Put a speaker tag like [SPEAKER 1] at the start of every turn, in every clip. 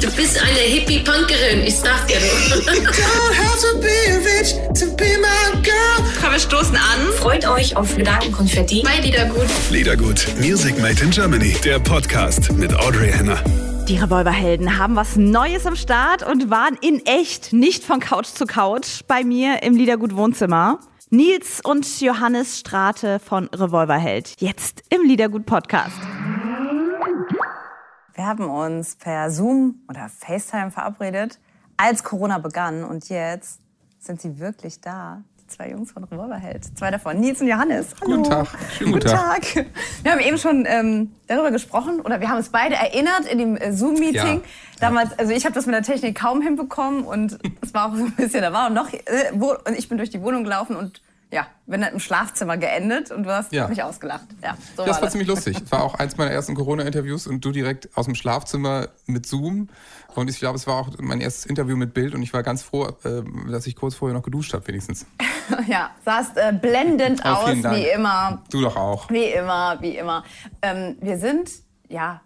[SPEAKER 1] Du bist eine Hippie-Punkerin, ich sag dir nur.
[SPEAKER 2] Komm, wir stoßen an.
[SPEAKER 1] Freut euch auf Gedankenkonfetti bei Liedergut.
[SPEAKER 3] Liedergut, Music Made in Germany, der Podcast mit Audrey Henner.
[SPEAKER 4] Die Revolverhelden haben was Neues am Start und waren in echt nicht von Couch zu Couch bei mir im Liedergut Wohnzimmer. Nils und Johannes Strate von Revolverheld. Jetzt im Liedergut Podcast.
[SPEAKER 5] Wir haben uns per Zoom oder FaceTime verabredet, als Corona begann. Und jetzt sind sie wirklich da. Die zwei Jungs von Revolverheld. Zwei davon, Nils und Johannes. Hallo.
[SPEAKER 6] Guten Tag. Schönen guten Tag.
[SPEAKER 5] Wir haben eben schon ähm, darüber gesprochen oder wir haben uns beide erinnert in dem äh, Zoom-Meeting.
[SPEAKER 6] Ja.
[SPEAKER 5] Damals, also ich habe das mit der Technik kaum hinbekommen und es war auch so ein bisschen, da war und noch, äh, wo, und ich bin durch die Wohnung gelaufen und ja, bin dann im Schlafzimmer geendet und du hast
[SPEAKER 6] Ja.
[SPEAKER 5] mich ausgelacht. Ja, so
[SPEAKER 6] Das war
[SPEAKER 5] das.
[SPEAKER 6] ziemlich lustig. Das war auch eins meiner ersten Corona-Interviews und du direkt aus dem Schlafzimmer mit Zoom. Und ich glaube, es war auch mein erstes Interview mit Bild und ich war ganz froh, äh, dass ich kurz vorher noch geduscht habe, wenigstens.
[SPEAKER 5] Ja, sahst äh, blendend
[SPEAKER 6] Oh,
[SPEAKER 5] aus,
[SPEAKER 6] Dank.
[SPEAKER 5] wie immer.
[SPEAKER 6] Du doch auch.
[SPEAKER 5] Wie immer, wie immer. Ähm, wir sind, ja,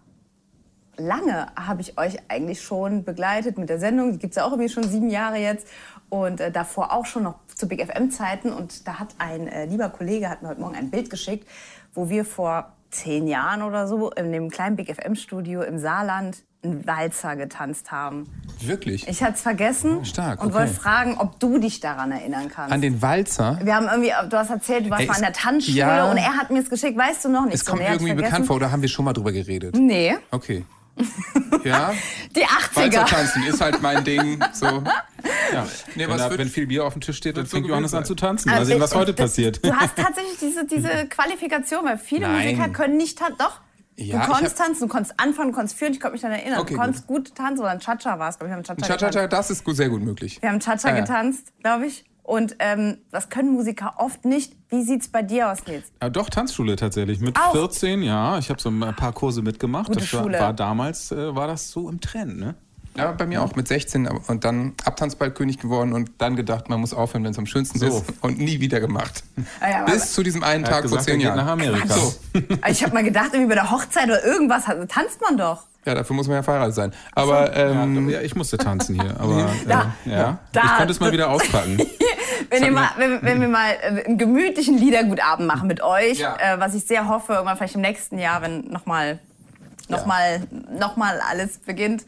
[SPEAKER 5] lange habe ich euch eigentlich schon begleitet mit der Sendung. Die gibt es ja auch irgendwie schon sieben Jahre jetzt. Und äh, davor auch schon noch zu Big FM-Zeiten. Und da hat ein äh, lieber Kollege, hat mir heute Morgen ein Bild geschickt, wo wir vor zehn Jahren oder so in dem kleinen Big FM-Studio im Saarland einen Walzer getanzt haben.
[SPEAKER 6] Wirklich?
[SPEAKER 5] Ich hatte es vergessen
[SPEAKER 6] Stark,
[SPEAKER 5] und
[SPEAKER 6] okay.
[SPEAKER 5] wollte fragen, ob du dich daran erinnern kannst.
[SPEAKER 6] An den Walzer?
[SPEAKER 5] Wir haben irgendwie, du hast erzählt, du warst mal an der Tanzschule
[SPEAKER 6] ja.
[SPEAKER 5] und er hat mir es geschickt, weißt du noch nicht.
[SPEAKER 6] Es kommt irgendwie bekannt vor oder haben wir schon mal drüber geredet?
[SPEAKER 5] Nee,
[SPEAKER 6] Okay. Ja,
[SPEAKER 5] die
[SPEAKER 6] Walzer
[SPEAKER 5] 80er.
[SPEAKER 6] tanzen ist halt mein Ding. So.
[SPEAKER 7] Ja.
[SPEAKER 6] Nee,
[SPEAKER 7] wenn,
[SPEAKER 6] was
[SPEAKER 7] da,
[SPEAKER 6] wird-
[SPEAKER 7] wenn viel Bier auf dem Tisch steht, dann fängt Johannes
[SPEAKER 6] gewesen
[SPEAKER 7] an zu
[SPEAKER 6] sein.
[SPEAKER 7] tanzen. Mal
[SPEAKER 5] Also,
[SPEAKER 7] sehen, was heute
[SPEAKER 5] das-
[SPEAKER 7] passiert.
[SPEAKER 5] Du hast tatsächlich diese, diese Qualifikation, weil viele
[SPEAKER 6] Nein.
[SPEAKER 5] Musiker können nicht tanzen. Doch,
[SPEAKER 6] Ja,
[SPEAKER 5] du konntest
[SPEAKER 6] hab-
[SPEAKER 5] tanzen, du konntest anfangen, du konntest führen, ich konnte mich daran erinnern.
[SPEAKER 6] Okay,
[SPEAKER 5] du konntest gut. tanzen oder ein Cha-Cha war es, glaube ich. Wir haben Cha-Cha
[SPEAKER 6] das ist gut, sehr gut möglich.
[SPEAKER 5] Wir haben Cha-Cha
[SPEAKER 6] ja.
[SPEAKER 5] getanzt, glaube ich. Und ähm, das können Musiker oft nicht. Wie sieht's bei dir aus, Nils?
[SPEAKER 7] Ja, doch, Tanzschule tatsächlich. Mit
[SPEAKER 5] Auch?
[SPEAKER 7] 14, ja. Ich habe so ein paar Kurse mitgemacht.
[SPEAKER 5] Gute
[SPEAKER 7] das war,
[SPEAKER 5] Schule.
[SPEAKER 7] war damals, äh, war das so im Trend, ne?
[SPEAKER 6] Ja, bei mir auch mit 16 und dann Abtanzballkönig geworden und dann gedacht, man muss aufhören, wenn es am schönsten
[SPEAKER 7] So.
[SPEAKER 6] ist und nie wieder gemacht.
[SPEAKER 5] Ah ja,
[SPEAKER 6] Bis zu diesem einen Tag vor
[SPEAKER 7] gesagt,
[SPEAKER 6] zehn
[SPEAKER 7] er geht
[SPEAKER 6] Jahren.
[SPEAKER 7] nach Amerika.
[SPEAKER 6] So.
[SPEAKER 5] Ich habe mal gedacht, irgendwie bei der Hochzeit oder irgendwas also tanzt man doch.
[SPEAKER 6] Ja, dafür muss man ja verheiratet sein. Aber ähm,
[SPEAKER 7] Ja, ich musste tanzen hier, aber
[SPEAKER 5] Da.
[SPEAKER 7] äh, ja.
[SPEAKER 5] Da.
[SPEAKER 7] ich konnte es mal wieder auspacken.
[SPEAKER 5] Wenn, ihr mal, wenn, wenn wir mal äh, einen gemütlichen Liedergutabend machen mit euch,
[SPEAKER 6] Ja.
[SPEAKER 5] äh, was ich sehr hoffe, irgendwann vielleicht im nächsten Jahr, wenn nochmal noch mal, noch mal alles beginnt,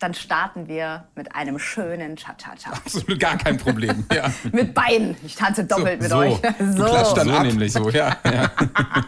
[SPEAKER 5] dann starten wir mit einem schönen Cha-Cha-Cha.
[SPEAKER 6] absolut gar kein Problem. Ja.
[SPEAKER 5] mit Beinen. Ich tanze doppelt mit
[SPEAKER 7] so.
[SPEAKER 5] euch.
[SPEAKER 6] Du klatscht dann
[SPEAKER 7] so
[SPEAKER 6] ab.
[SPEAKER 7] nämlich so, ja. ja.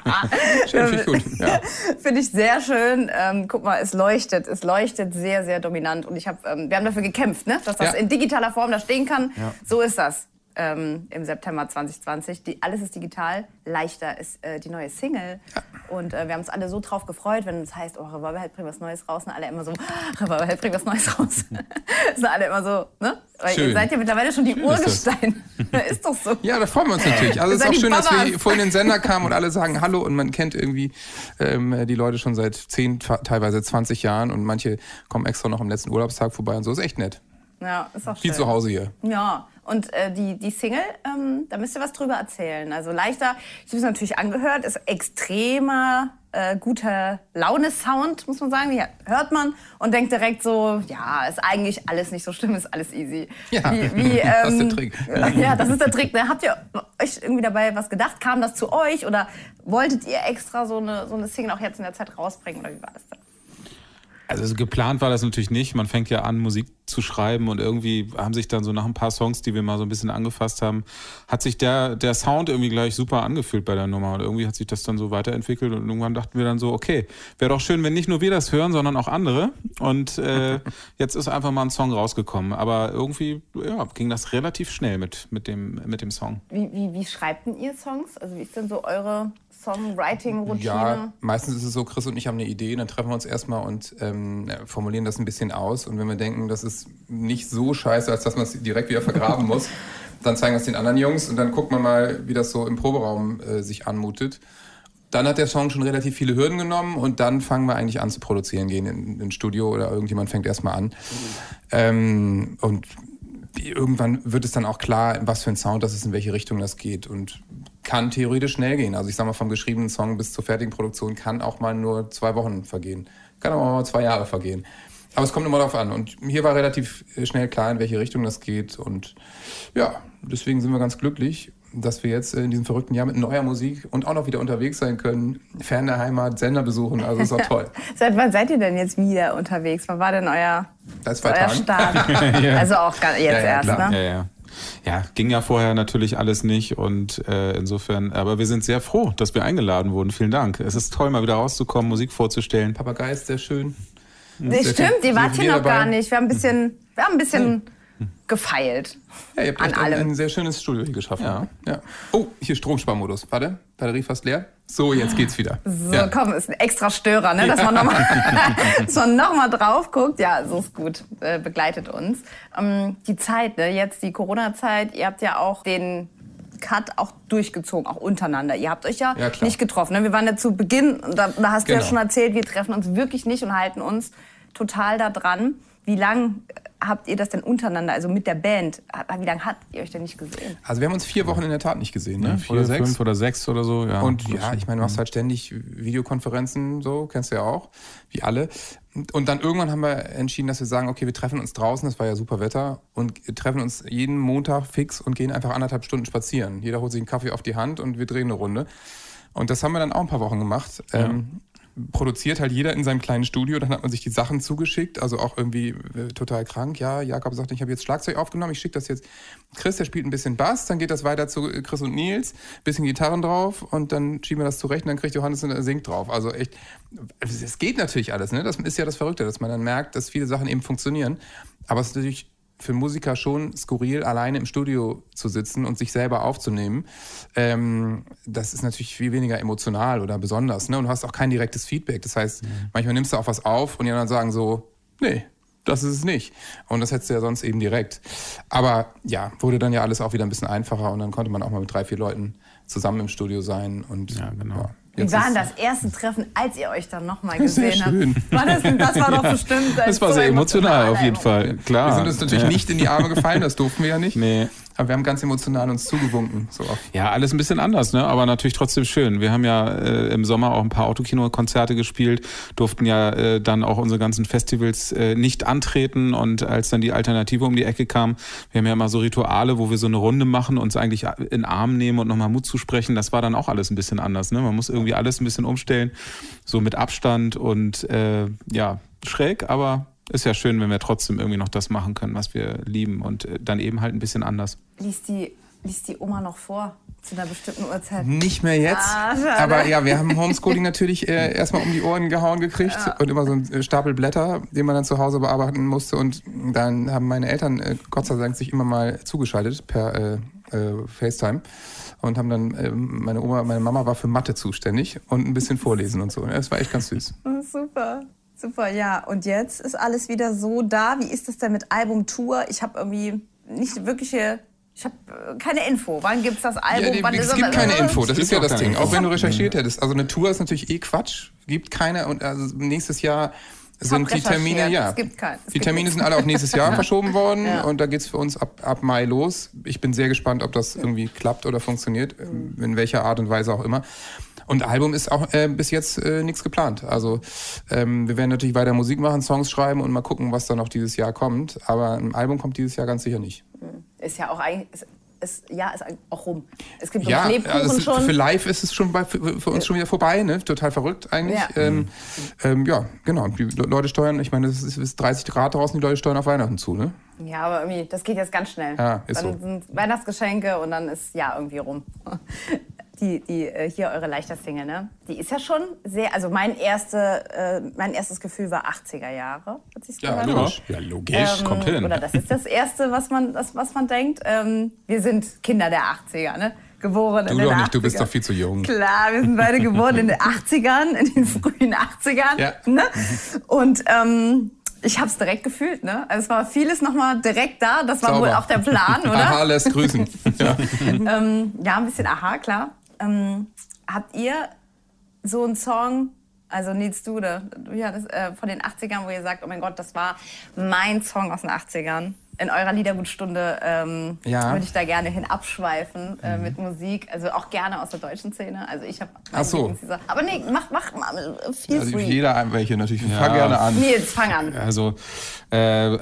[SPEAKER 6] Schön, finde ich gut. Ja.
[SPEAKER 5] Finde ich sehr schön. Ähm, guck mal, es leuchtet. Es leuchtet sehr, sehr dominant. Und ich hab, ähm, wir haben dafür gekämpft, ne? dass das
[SPEAKER 6] Ja.
[SPEAKER 5] in digitaler Form da stehen kann. So ist das ähm, im September 2020. Die, alles ist digital. Leichter ist äh, die neue Single. Und äh, wir haben uns alle so drauf gefreut, wenn es heißt, oh, Revolverheld bringt was Neues raus. Und alle immer so, "Ah, Revolverheld bringt was Neues raus. sind alle immer so, ne? Weil ihr
[SPEAKER 6] Schön.
[SPEAKER 5] seid ja mittlerweile schon die
[SPEAKER 7] ist das.
[SPEAKER 5] Urgesteine. ist doch so.
[SPEAKER 6] Ja, da freuen wir uns natürlich. Also es ist auch schön, dass wir
[SPEAKER 5] Babas.
[SPEAKER 6] vorhin in den Sender kamen und alle sagen Hallo und man kennt irgendwie ähm, die Leute schon seit 10, teilweise 20 Jahren und manche kommen extra noch am letzten Urlaubstag vorbei und so. Ist echt nett.
[SPEAKER 5] Ja, ist auch schön.
[SPEAKER 6] zu Hause hier.
[SPEAKER 5] Ja, und äh, die, die Single, ähm, da müsst ihr was drüber erzählen. Also leichter, ich habe es natürlich angehört, ist extremer äh, guter Laune-Sound, muss man sagen. Die hört man und denkt direkt so, ja, ist eigentlich alles nicht so schlimm, ist alles easy.
[SPEAKER 6] Ja,
[SPEAKER 5] wie, wie,
[SPEAKER 6] das ist
[SPEAKER 5] ähm,
[SPEAKER 6] der Trick.
[SPEAKER 5] Ja, das ist der Trick. Ne? Habt ihr euch irgendwie dabei was gedacht? Kam das zu euch oder wolltet ihr extra so eine, so eine Single auch jetzt in der Zeit rausbringen oder wie war das denn?
[SPEAKER 7] Also geplant war das natürlich nicht. Man fängt ja an, Musik zu schreiben und irgendwie haben sich dann so nach ein paar Songs, die wir mal so ein bisschen angefasst haben, hat sich der, der Sound irgendwie gleich super angefühlt bei der Nummer und irgendwie hat sich das dann so weiterentwickelt und irgendwann dachten wir dann so, okay, wäre doch schön, wenn nicht nur wir das hören, sondern auch andere und äh, jetzt ist einfach mal ein Song rausgekommen, aber irgendwie ja, ging das relativ schnell mit, mit, dem, mit dem Song.
[SPEAKER 5] Wie, wie, wie schreibt denn ihr Songs? Also wie ist denn so eure Songwriting-Routine?
[SPEAKER 6] Ja, meistens ist es so, Chris und ich haben eine Idee, dann treffen wir uns erstmal und ähm, formulieren das ein bisschen aus. Und wenn wir denken, das ist nicht so scheiße, als dass man es direkt wieder vergraben muss, dann zeigen wir es den anderen Jungs und dann guckt man mal, wie das so im Proberaum äh, sich anmutet. Dann hat der Song schon relativ viele Hürden genommen und dann fangen wir eigentlich an zu produzieren, gehen in, in Studio oder irgendjemand fängt erstmal an. Ähm, und irgendwann wird es dann auch klar, was für ein Sound das ist, in welche Richtung das geht und kann theoretisch schnell gehen. Also ich sag mal, vom geschriebenen Song bis zur fertigen Produktion kann auch mal nur zwei Wochen vergehen. Kann aber auch mal zwei Jahre vergehen. Aber es kommt immer darauf an. Und hier war relativ schnell klar, in welche Richtung das geht. Und ja, deswegen sind wir ganz glücklich, dass wir jetzt in diesem verrückten Jahr mit neuer Musik und auch noch wieder unterwegs sein können, fern der Heimat, Sender besuchen. Also ist auch toll.
[SPEAKER 5] Seit wann seid ihr denn jetzt wieder unterwegs? Wann war denn euer,
[SPEAKER 6] Seit zwei
[SPEAKER 5] euer. Start?
[SPEAKER 7] Ja.
[SPEAKER 5] Also auch jetzt
[SPEAKER 6] Ja, ja,
[SPEAKER 5] erst,
[SPEAKER 6] klar.
[SPEAKER 5] ne?
[SPEAKER 7] Ja, ja. Ja, ging ja vorher natürlich alles nicht und äh, insofern, aber wir sind sehr froh, dass wir eingeladen wurden. Vielen Dank. Es ist toll, mal wieder rauszukommen, Musik vorzustellen.
[SPEAKER 6] Papagei ist sehr schön.
[SPEAKER 5] Nee,
[SPEAKER 6] Sehr
[SPEAKER 5] stimmt, ihr wart hier noch gar
[SPEAKER 6] dabei.
[SPEAKER 5] nicht. Wir haben ein bisschen, wir haben ein bisschen gefeilt.
[SPEAKER 6] Ja, ihr habt
[SPEAKER 5] An
[SPEAKER 6] echt ein,
[SPEAKER 5] allem.
[SPEAKER 6] ein sehr schönes Studio hier geschaffen.
[SPEAKER 7] Ja.
[SPEAKER 6] ja. Oh, hier Stromsparmodus. Warte, Batterie fast leer. So, jetzt geht's wieder.
[SPEAKER 5] So,
[SPEAKER 6] ja.
[SPEAKER 5] komm, ist ein extra Störer, ne? dass man nochmal noch mal drauf guckt. Ja, so ist gut, äh, begleitet uns. Ähm, die Zeit, ne? jetzt die Corona-Zeit, ihr habt ja auch den Cut auch durchgezogen, auch untereinander. Ihr habt euch ja,
[SPEAKER 6] Ja,
[SPEAKER 5] nicht getroffen. Ne? Wir waren ja zu Beginn, da, da hast du ja
[SPEAKER 6] Genau.
[SPEAKER 5] schon erzählt, wir treffen uns wirklich nicht und halten uns total da dran. Wie lang habt ihr das denn untereinander, also mit der Band, wie lange habt ihr euch denn nicht gesehen?
[SPEAKER 6] Also wir haben uns vier Wochen in der Tat nicht gesehen, ne?
[SPEAKER 7] Vier,
[SPEAKER 6] oder sechs.
[SPEAKER 7] fünf oder sechs oder so. Ja.
[SPEAKER 6] Und ja, ich meine, du machst halt ständig Videokonferenzen, so, kennst du ja auch, wie alle. Und dann irgendwann haben wir entschieden, dass wir sagen, okay, wir treffen uns draußen, das war ja super Wetter, und treffen uns jeden Montag fix und gehen einfach anderthalb Stunden spazieren. Jeder holt sich einen Kaffee auf die Hand und wir drehen eine Runde. Und das haben wir dann auch ein paar Wochen gemacht. Ähm, produziert halt jeder in seinem kleinen Studio, dann hat man sich die Sachen zugeschickt, also auch irgendwie äh, total krank. Ja, Jakob sagt, ich habe jetzt Schlagzeug aufgenommen, ich schicke das jetzt. Chris, der spielt ein bisschen Bass, dann geht das weiter zu äh, Chris und Nils, bisschen Gitarren drauf und dann schieben wir das zurecht und dann kriegt Johannes und er singt drauf. Also echt, es geht natürlich alles, ne? Das ist ja das Verrückte, dass man dann merkt, dass viele Sachen eben funktionieren. Aber es ist natürlich für Musiker schon skurril, alleine im Studio zu sitzen und sich selber aufzunehmen. Ähm, das ist natürlich viel weniger emotional oder besonders. Ne? Und du hast auch kein direktes Feedback. Das heißt, manchmal nimmst du auch was auf und die anderen sagen so, nee, das ist es nicht. Und das hättest du ja sonst eben direkt. Aber ja, wurde dann ja alles auch wieder ein bisschen einfacher und dann konnte man auch mal mit drei, vier Leuten zusammen im Studio sein. Und,
[SPEAKER 7] Ja, genau.
[SPEAKER 5] Wie war denn das erste Treffen, als ihr euch dann nochmal
[SPEAKER 6] Sehr
[SPEAKER 5] gesehen habt?
[SPEAKER 6] schön.
[SPEAKER 5] War das, das war doch bestimmt.
[SPEAKER 7] das war
[SPEAKER 5] so
[SPEAKER 7] sehr emotional auf jeden
[SPEAKER 5] emotional.
[SPEAKER 7] Fall. Klar.
[SPEAKER 6] Wir sind uns natürlich
[SPEAKER 7] ja.
[SPEAKER 6] nicht in die Arme gefallen, das durften wir ja nicht.
[SPEAKER 7] Nee.
[SPEAKER 6] Aber wir haben ganz emotional uns zugewunken. So oft.
[SPEAKER 7] Ja, alles ein bisschen anders, ne? aber natürlich trotzdem schön. Wir haben ja äh, im Sommer auch ein paar Autokino-Konzerte gespielt, durften ja äh, dann auch unsere ganzen Festivals äh, nicht antreten und als dann die Alternative um die Ecke kam, wir haben ja immer so Rituale, wo wir so eine Runde machen, uns eigentlich in Arm nehmen und nochmal Mut zu sprechen, das war dann auch alles ein bisschen anders. Ne? Man muss irgendwie alles ein bisschen umstellen, so mit Abstand und äh, ja, schräg, aber ist ja schön, wenn wir trotzdem irgendwie noch das machen können, was wir lieben und äh, dann eben halt ein bisschen anders.
[SPEAKER 5] Liest die, liest die Oma noch vor zu einer bestimmten Uhrzeit?
[SPEAKER 6] Nicht mehr jetzt.
[SPEAKER 5] Ah,
[SPEAKER 6] aber ja, wir haben Homeschooling natürlich äh, erstmal um die Ohren gehauen gekriegt und immer so ein Stapel Blätter, den man dann zu Hause bearbeiten musste. Und dann haben meine Eltern äh, Gott sei Dank sich immer mal zugeschaltet per äh, äh, FaceTime und haben dann, äh, meine Oma, meine Mama war für Mathe zuständig und ein bisschen vorlesen und so. Das war echt ganz süß.
[SPEAKER 5] Super, super, ja. Und jetzt ist alles wieder so da. Wie ist das denn mit Album-Tour? Ich habe irgendwie nicht wirkliche, ich habe keine Info. Wann gibt's das Album?
[SPEAKER 6] Ja, die,
[SPEAKER 5] Wann
[SPEAKER 6] es
[SPEAKER 5] ist
[SPEAKER 6] gibt keine Info, das
[SPEAKER 7] Es
[SPEAKER 6] ist ja
[SPEAKER 7] gibt
[SPEAKER 6] das Ding.
[SPEAKER 7] Info.
[SPEAKER 6] Auch wenn du recherchiert hättest. Also eine Tour ist natürlich eh Quatsch. Gibt keine und also nächstes Jahr sind die Termine, ja.
[SPEAKER 5] Es gibt kein- es
[SPEAKER 6] die
[SPEAKER 5] gibt
[SPEAKER 6] Termine sind alle auf nächstes Jahr verschoben worden
[SPEAKER 5] Ja.
[SPEAKER 6] und da geht's für uns ab, ab Mai los. Ich bin sehr gespannt, ob das irgendwie klappt oder funktioniert, in welcher Art und Weise auch immer. Und Album ist auch äh, bis jetzt äh, nichts geplant. Also ähm, wir werden natürlich weiter Musik machen, Songs schreiben und mal gucken, was dann noch dieses Jahr kommt. Aber ein Album kommt dieses Jahr ganz sicher nicht.
[SPEAKER 5] Ist ja auch eigentlich, ist, ist, ja, ist auch rum. Es gibt
[SPEAKER 6] Ja,
[SPEAKER 5] doch Lebkuchen
[SPEAKER 6] also es
[SPEAKER 5] schon.
[SPEAKER 6] für live ist es schon bei, für, für uns schon wieder vorbei, ne? Total verrückt eigentlich.
[SPEAKER 5] Ja.
[SPEAKER 6] Ähm, ähm, ja, genau. Die Le- Leute steuern, ich meine, es ist, es ist 30 Grad draußen, die Leute steuern auf Weihnachten zu, ne?
[SPEAKER 5] Ja, aber irgendwie, das geht jetzt ganz schnell.
[SPEAKER 6] Ja, ist
[SPEAKER 5] dann
[SPEAKER 6] so.
[SPEAKER 5] sind Weihnachtsgeschenke und dann ist ja irgendwie rum. Die, die äh, hier eure leichter Single, ne? Die ist ja schon sehr, also mein erste, äh, mein erstes Gefühl war 80er Jahre, hat sich's
[SPEAKER 6] Ja, logisch.
[SPEAKER 7] Ja, logisch,
[SPEAKER 5] Ähm,
[SPEAKER 7] kommt hin.
[SPEAKER 5] Oder das ist das Erste, was man, das, was man denkt. Ähm, wir sind Kinder der 80er, ne? Geboren
[SPEAKER 6] Du
[SPEAKER 5] in den
[SPEAKER 6] doch
[SPEAKER 5] 80ern.
[SPEAKER 6] nicht, du bist doch viel zu jung.
[SPEAKER 5] Klar, wir sind beide geboren in den 80ern, in den frühen 80ern.
[SPEAKER 6] Ja.
[SPEAKER 5] Ne? Und ähm, ich habe es direkt gefühlt. Ne? Also es war vieles nochmal direkt da. Das war
[SPEAKER 6] Sauber.
[SPEAKER 5] wohl auch der Plan, oder?
[SPEAKER 6] Aha, lässt grüßen. ja.
[SPEAKER 5] ähm, ja, ein bisschen aha, klar. Ähm, habt ihr so einen Song, also Nils Dude, du ja, das, äh, von den 80ern, wo ihr sagt, oh mein Gott, das war mein Song aus den 80ern? In eurer Liedergutstunde ähm,
[SPEAKER 6] Ja.
[SPEAKER 5] würde ich da gerne hin abschweifen äh,
[SPEAKER 7] Mhm.
[SPEAKER 5] mit Musik. Also auch gerne aus der deutschen Szene. Also ich habe
[SPEAKER 6] Ach so.
[SPEAKER 5] Aber nee, mach, mach mal. Feel
[SPEAKER 6] Also
[SPEAKER 5] free.
[SPEAKER 6] jeder ein welche natürlich. Fang gerne an.
[SPEAKER 5] Nils, fang an.
[SPEAKER 7] Also äh,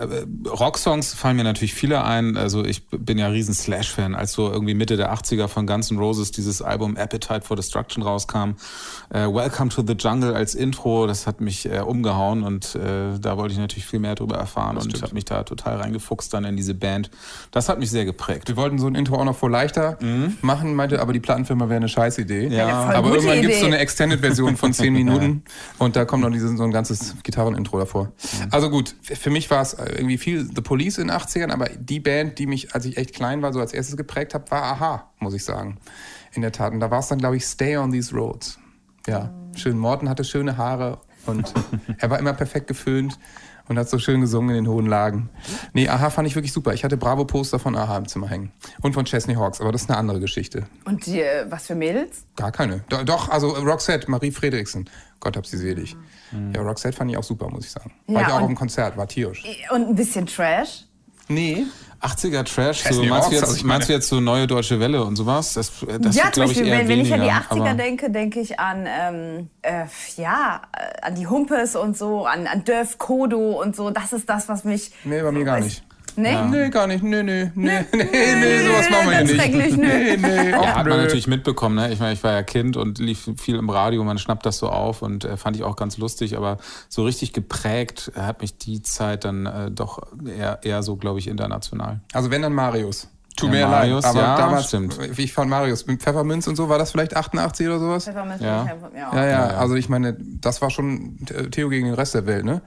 [SPEAKER 7] Rocksongs fallen mir natürlich viele ein. Also ich bin ja riesen Slash-Fan. Als so irgendwie Mitte der 80er von Guns N' Roses dieses Album Appetite for Destruction rauskam, äh, Welcome to the Jungle als Intro, das hat mich äh, umgehauen und äh, da wollte ich natürlich viel mehr darüber erfahren und habe mich da total reingefuchst dann in diese Band. Das hat mich sehr geprägt.
[SPEAKER 6] Wir wollten so ein Intro auch noch vor leichter machen, meinte aber die Plattenfirma wäre eine Scheißidee.
[SPEAKER 7] Ja.
[SPEAKER 5] Ja,
[SPEAKER 6] aber irgendwann gibt es so eine Extended-Version von 10 Minuten und da kommt noch dieses, so ein ganzes Gitarrenintro davor. Also gut, für mich war es irgendwie viel The Police in den 80ern, aber die Band, die mich, als ich echt klein war, so als erstes geprägt hat, war Aha, muss ich sagen. In der Tat. Und da war es dann, glaube ich, Stay on These Roads. Ja, schön. Morten hatte schöne Haare und er war immer perfekt geföhnt und hat so schön gesungen in den hohen Lagen. Nee, Aha fand ich wirklich super. Ich hatte Bravo-Poster von Aha im Zimmer hängen. Und von Chesney Hawks, aber das ist eine andere Geschichte.
[SPEAKER 5] Und die, äh, was für Mädels?
[SPEAKER 6] Gar keine. Do- Doch, also Roxette, Marie Friedrichsen. Gott hab sie selig. Ja, Roxette fand ich auch super, muss ich sagen. War
[SPEAKER 5] Ja,
[SPEAKER 6] ich auch auf dem Konzert, war tierisch.
[SPEAKER 5] Und ein bisschen Trash?
[SPEAKER 6] Nee.
[SPEAKER 7] 80er Trash, so, meinst, du
[SPEAKER 6] also
[SPEAKER 7] jetzt,
[SPEAKER 6] meine-
[SPEAKER 7] meinst du jetzt so neue deutsche Welle und sowas? Das, das
[SPEAKER 5] ja,
[SPEAKER 7] wird,
[SPEAKER 5] zum
[SPEAKER 7] glaub ich,
[SPEAKER 5] Beispiel,
[SPEAKER 7] eher
[SPEAKER 5] wenn, wenn ich an die
[SPEAKER 7] weniger,
[SPEAKER 5] 80er
[SPEAKER 7] aber-
[SPEAKER 5] denke, denke ich an, ähm, äh, ja, an die Humpes und so, an, an Dörf Kodo und so. Das ist das, was mich.
[SPEAKER 6] Nee, bei mir gar nicht.
[SPEAKER 5] Nee?
[SPEAKER 6] Nee, gar nicht. Nee, nee, nee, nee, nee, sowas machen wir hier nicht.
[SPEAKER 5] schrecklich, nö.
[SPEAKER 6] Nee, nee,
[SPEAKER 7] Ja, hat man natürlich mitbekommen. Ne? Ich meine, ich war ja Kind und lief viel im Radio, man schnappt das so auf und äh, fand ich auch ganz lustig, aber so richtig geprägt hat mich die Zeit dann äh, doch eher, eher so, glaube ich, international.
[SPEAKER 6] Also wenn dann Marius. Tut
[SPEAKER 7] Ja,
[SPEAKER 6] mir
[SPEAKER 7] Marius,
[SPEAKER 6] leid, aber
[SPEAKER 7] ja,
[SPEAKER 6] damals,
[SPEAKER 7] stimmt.
[SPEAKER 6] wie ich fand Marius mit Pfefferminz und so, war das vielleicht 88 oder sowas?
[SPEAKER 5] Pfefferminz
[SPEAKER 7] Ja.
[SPEAKER 5] einfach- ja.
[SPEAKER 6] Ja, ja, also ich meine, das war schon Theo gegen den Rest der Welt, ne?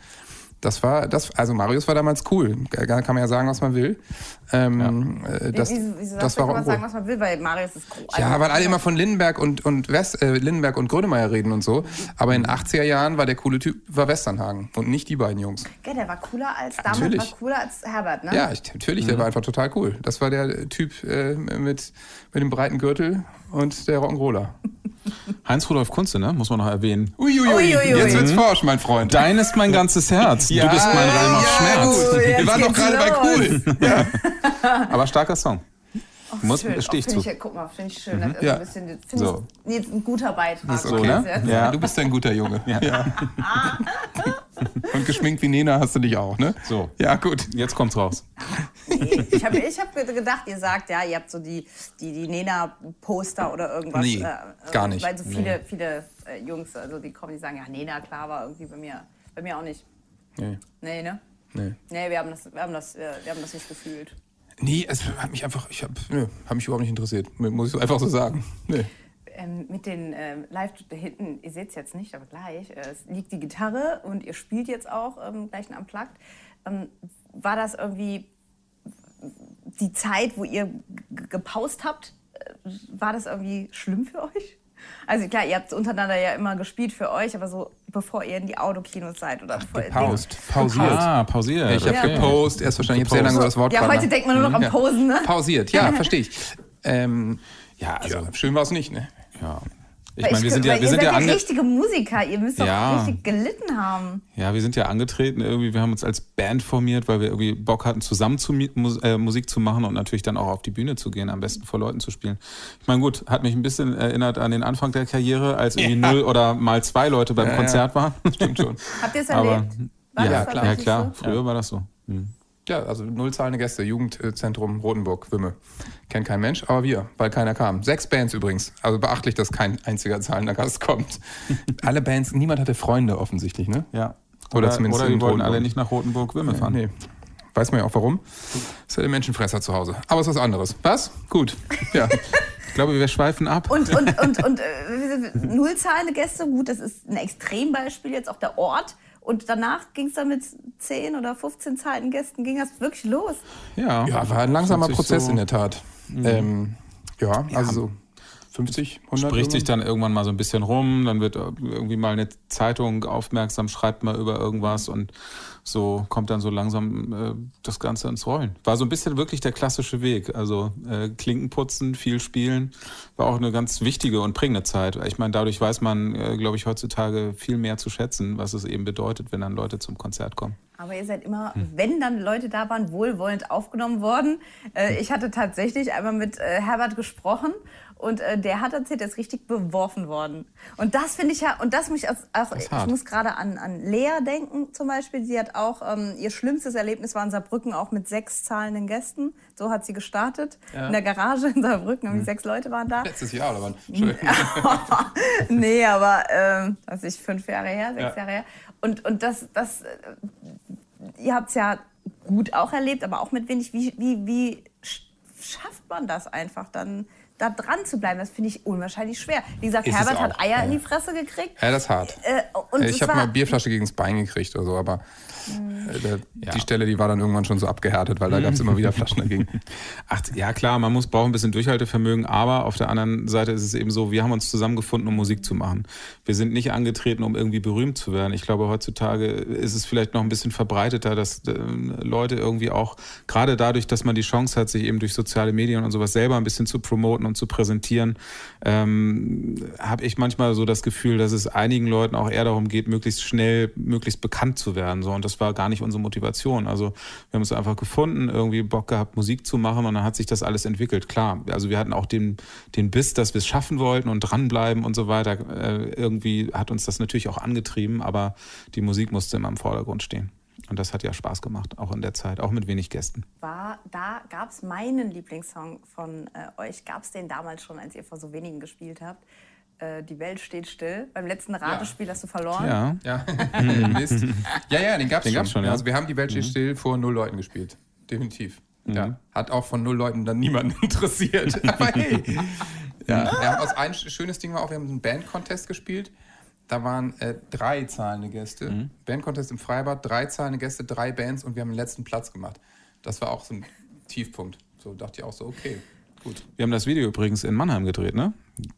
[SPEAKER 6] Das war, das, also Marius war damals cool. Da kann man ja sagen, was man will. Ähm, äh, das,
[SPEAKER 5] Wie, wie, wieso
[SPEAKER 6] das
[SPEAKER 5] das kann
[SPEAKER 6] war
[SPEAKER 5] man
[SPEAKER 6] auch
[SPEAKER 5] sagen,
[SPEAKER 6] cool.
[SPEAKER 5] was man will, weil Marius ist groß.
[SPEAKER 6] Ja, weil alle immer von Lindenberg und, und West, äh, Lindenberg und Grönemeyer reden und so. Aber in den 80er Jahren war der coole Typ, war Westernhagen und nicht die beiden Jungs.
[SPEAKER 5] Ja, der war cooler als damals,
[SPEAKER 6] natürlich.
[SPEAKER 5] war cooler als Herbert, ne?
[SPEAKER 6] Ja, ich, natürlich, der war einfach total cool. Das war der Typ äh, mit, mit dem breiten Gürtel und der Rock'n'Roller.
[SPEAKER 7] Heinz-Rudolf Kunze, ne? muss man noch erwähnen.
[SPEAKER 6] Uiuiui,
[SPEAKER 5] Uiuiui.
[SPEAKER 6] jetzt wird's forsch, mein Freund.
[SPEAKER 7] Dein ist mein ganzes Herz.
[SPEAKER 6] Ja,
[SPEAKER 7] du bist mein Reim auf
[SPEAKER 6] ja,
[SPEAKER 7] Schmerz.
[SPEAKER 6] Gut. Wir waren doch gerade bei cool. Ja.
[SPEAKER 7] Aber starker Song. Muss,
[SPEAKER 5] schön.
[SPEAKER 7] stehe ich
[SPEAKER 5] Oh,
[SPEAKER 7] zu.
[SPEAKER 5] Ich, guck mal, finde ich schön. Ist
[SPEAKER 6] Ja.
[SPEAKER 5] ein bisschen,
[SPEAKER 7] So.
[SPEAKER 5] ich, jetzt ein guter Beitrag.
[SPEAKER 6] okay.
[SPEAKER 5] das
[SPEAKER 7] ne? Ja.
[SPEAKER 6] Du bist ein guter Junge. Ja. Und geschminkt wie Nena hast du dich auch, ne?
[SPEAKER 7] So.
[SPEAKER 6] Ja, gut.
[SPEAKER 7] Jetzt kommt's raus.
[SPEAKER 5] Nee, ich habe ich hab gedacht, ihr sagt, ja, ihr habt so die, die, die Nena-Poster oder irgendwas.
[SPEAKER 6] Nee, gar nicht.
[SPEAKER 5] Weil so viele, viele äh, Jungs, also die kommen, die sagen, ja, Nena, klar, war irgendwie bei mir. Bei mir auch nicht.
[SPEAKER 6] Nee,
[SPEAKER 5] Nee, ne?
[SPEAKER 6] nee.
[SPEAKER 5] Nee, wir haben das, wir haben das, äh, wir haben das nicht gefühlt.
[SPEAKER 6] Nee, es hat mich einfach, ich hab, nö, hat mich überhaupt nicht interessiert. Muss ich so einfach so sagen. Nee.
[SPEAKER 5] Ähm, mit den ähm, live da hinten, ihr seht es jetzt nicht, aber gleich, äh, es liegt die Gitarre und ihr spielt jetzt auch ähm, gleich ein Unplugged. Ähm, war das irgendwie die Zeit, wo ihr gepaust habt? Äh, War das irgendwie schlimm für euch? Also klar, ihr habt untereinander ja immer gespielt für euch, aber so bevor ihr in die Autokinos seid oder bevor ihr
[SPEAKER 6] Paust, pausiert.
[SPEAKER 7] Ah, pausiert.
[SPEAKER 6] Ich habe
[SPEAKER 7] okay.
[SPEAKER 6] gepost, erst wahrscheinlich, ich habe sehr lange über das Wort
[SPEAKER 5] Ja, heute
[SPEAKER 6] nach-
[SPEAKER 5] denkt man nur noch am
[SPEAKER 6] Ja.
[SPEAKER 5] Posen, ne?
[SPEAKER 6] Pausiert, ja, verstehe ich. Ähm,
[SPEAKER 7] Ja, also,
[SPEAKER 6] ja, schön war es nicht, ne?
[SPEAKER 7] Ja. Ich meine, wir sind ja, wir
[SPEAKER 5] ihr
[SPEAKER 7] sind
[SPEAKER 5] seid
[SPEAKER 7] ja,
[SPEAKER 5] ja
[SPEAKER 7] ange
[SPEAKER 5] richtige Musiker, ihr müsst doch
[SPEAKER 7] Ja.
[SPEAKER 5] richtig gelitten haben.
[SPEAKER 7] ja, wir sind ja angetreten irgendwie. Wir haben uns als Band formiert, weil wir irgendwie Bock hatten, zusammen zu, äh, Musik zu machen und natürlich dann auch auf die Bühne zu gehen, am besten vor Leuten zu spielen. Ich meine, gut, hat mich ein bisschen erinnert an den Anfang der Karriere, als irgendwie null oder mal zwei Leute beim
[SPEAKER 6] Ja, ja.
[SPEAKER 7] Konzert waren.
[SPEAKER 6] Stimmt schon.
[SPEAKER 5] Habt ihr es
[SPEAKER 7] Aber
[SPEAKER 5] erlebt? War
[SPEAKER 7] ja,
[SPEAKER 5] das
[SPEAKER 7] klar, ja, klar.
[SPEAKER 5] so?
[SPEAKER 7] Früher war das so. Hm.
[SPEAKER 6] Ja, also null zahlende Gäste, Jugendzentrum Rotenburg, Wimme. Kennt kein Mensch, aber wir, weil keiner kam. Sechs Bands übrigens. Also beachtlich, dass kein einziger zahlender Gast kommt. Alle Bands, niemand hatte Freunde offensichtlich, ne?
[SPEAKER 7] Ja.
[SPEAKER 6] Oder
[SPEAKER 7] Oder,
[SPEAKER 6] zumindest
[SPEAKER 7] oder die
[SPEAKER 6] in
[SPEAKER 7] wollten
[SPEAKER 6] Rotenburg.
[SPEAKER 7] alle nicht nach Rotenburg-Wimme fahren.
[SPEAKER 6] Nee. Weiß man ja auch warum. Ist ja der Menschenfresser zu Hause. Aber ist was anderes. Was? Gut. Ja.
[SPEAKER 7] Ich glaube, wir schweifen ab.
[SPEAKER 5] Und, und, und, und äh, null zahlende Gäste, gut, das ist ein Extrembeispiel jetzt auch der Ort. Und danach ging es dann mit 10 oder 15 zahlenden Gästen, ging das wirklich los.
[SPEAKER 7] ja.
[SPEAKER 6] ja, war ein langsamer Prozess
[SPEAKER 7] so-
[SPEAKER 6] in der Tat. Ähm, ja, also so 50, 100.
[SPEAKER 7] spricht sich
[SPEAKER 6] irgendwann.
[SPEAKER 7] dann irgendwann mal so ein bisschen rum, dann wird irgendwie mal eine Zeitung aufmerksam, schreibt mal über irgendwas und so kommt dann so langsam äh, das Ganze ins Rollen. War so ein bisschen wirklich der klassische Weg. Also äh, Klinken putzen, viel spielen, war auch eine ganz wichtige und prägende Zeit. Ich meine, dadurch weiß man, äh, glaube ich, heutzutage viel mehr zu schätzen, was es eben bedeutet, wenn dann Leute zum Konzert kommen.
[SPEAKER 5] Aber ihr seid immer, hm. wenn dann Leute da waren, wohlwollend aufgenommen worden. Äh, ich hatte tatsächlich einmal mit äh, Herbert gesprochen und äh, der hat erzählt, er ist richtig beworfen worden. Und das finde ich ja, und das muss ich auch, ich muss gerade an, an Lea denken zum Beispiel. Sie hat auch, ähm, ihr schlimmstes Erlebnis war in Saarbrücken auch mit sechs zahlenden Gästen. So hat sie gestartet. Ja. In der Garage in Saarbrücken, irgendwie mhm. sechs Leute waren da.
[SPEAKER 6] Letztes Jahr, oder wann?
[SPEAKER 5] nee, aber, ähm, was ich, fünf Jahre her, sechs ja. Jahre her. Und, und das, das, äh, ihr habt es ja gut auch erlebt, aber auch mit wenig. Wie, wie, wie schafft man das einfach dann? Da dran zu bleiben, das finde ich unwahrscheinlich schwer. Wie gesagt, ist Herbert hat Eier ja. in die Fresse gekriegt.
[SPEAKER 6] Ja, das ist hart. Äh, ich habe mal Bierflasche gegen das Bein gekriegt oder so, aber äh, die ja. Stelle, die war dann irgendwann schon so abgehärtet, weil da gab es immer wieder Flaschen dagegen.
[SPEAKER 7] Ach, ja klar, man muss braucht ein bisschen Durchhaltevermögen, aber auf der anderen Seite ist es eben so, wir haben uns zusammengefunden, um Musik zu machen. Wir sind nicht angetreten, um irgendwie berühmt zu werden. Ich glaube, heutzutage ist es vielleicht noch ein bisschen verbreiteter, dass äh, Leute irgendwie auch, gerade dadurch, dass man die Chance hat, sich eben durch soziale Medien und sowas selber ein bisschen zu promoten und zu präsentieren, ähm, habe ich manchmal so das Gefühl, dass es einigen Leuten auch eher darum geht, möglichst schnell, möglichst bekannt zu werden. So. Und das war gar nicht unsere Motivation. Also wir haben uns einfach gefunden, irgendwie Bock gehabt, Musik zu machen und dann hat sich das alles entwickelt. Klar, also wir hatten auch den, den Biss, dass wir es schaffen wollten und dranbleiben und so weiter. Äh, irgendwie hat uns das natürlich auch angetrieben, aber die Musik musste immer im Vordergrund stehen. Und das hat ja Spaß gemacht, auch in der Zeit, auch mit wenig Gästen.
[SPEAKER 5] War, da gab es meinen Lieblingssong von äh, euch, gab es den damals schon, als ihr vor so wenigen gespielt habt. Äh, die Welt steht still. Beim letzten Ratespiel ja. hast du verloren.
[SPEAKER 6] Ja, ja. Mist. ja, ja, den gab es schon. schon ja. Also wir haben die Welt steht mhm. still vor null Leuten gespielt. Definitiv. Mhm. Ja. Hat auch von null Leuten dann niemanden interessiert. Aber hey. Ja. Wir haben aus ein schönes Ding war auch, wir haben einen Band-Contest gespielt. Da waren äh, drei zahlende Gäste. Mhm. Band-Contest im Freibad, drei zahlende Gäste, drei Bands und wir haben den letzten Platz gemacht. Das war auch so ein Tiefpunkt. So dachte ich auch so, okay. Gut.
[SPEAKER 7] Wir haben das Video übrigens in Mannheim gedreht, ne?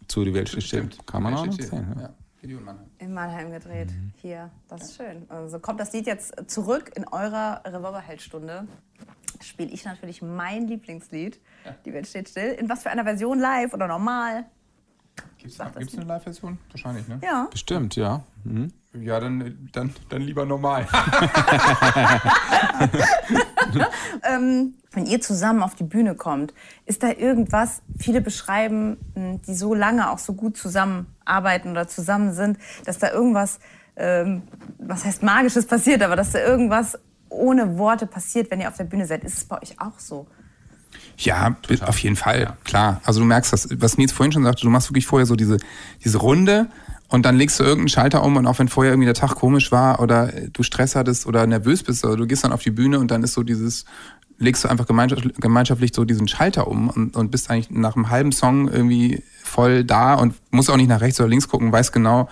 [SPEAKER 7] Zu Die Welt steht still. Kann man auch noch sehen. Ja.
[SPEAKER 5] Video in Mannheim. In Mannheim gedreht. Mhm. Hier, das ist schön. Also kommt das Lied jetzt zurück in eurer Revolverheldstunde. Spiele ich natürlich mein Lieblingslied. Ja. Die Welt steht still. In was für einer Version? Live oder normal?
[SPEAKER 6] Gibt es eine Live-Version? Wahrscheinlich, ne?
[SPEAKER 5] Ja.
[SPEAKER 7] Bestimmt, ja.
[SPEAKER 6] Mhm. Ja, dann, dann, dann lieber normal.
[SPEAKER 5] ähm, wenn ihr zusammen auf die Bühne kommt, ist da irgendwas, viele beschreiben, hm, die so lange auch so gut zusammenarbeiten oder zusammen sind, dass da irgendwas, ähm, was heißt magisches passiert, aber dass da irgendwas ohne Worte passiert, wenn ihr auf der Bühne seid. Ist es bei euch auch so?
[SPEAKER 6] Ja, Total. auf jeden Fall, ja. klar. Also du merkst das, was Nils vorhin schon sagte, du machst wirklich vorher so diese, diese Runde und dann legst du irgendeinen Schalter um und auch wenn vorher irgendwie der Tag komisch war oder du Stress hattest oder nervös bist, oder du gehst dann auf die Bühne und dann ist so dieses, legst du einfach gemeinschaftlich so diesen Schalter um und, und bist eigentlich nach einem halben Song irgendwie voll da und musst auch nicht nach rechts oder links gucken, weiß genau,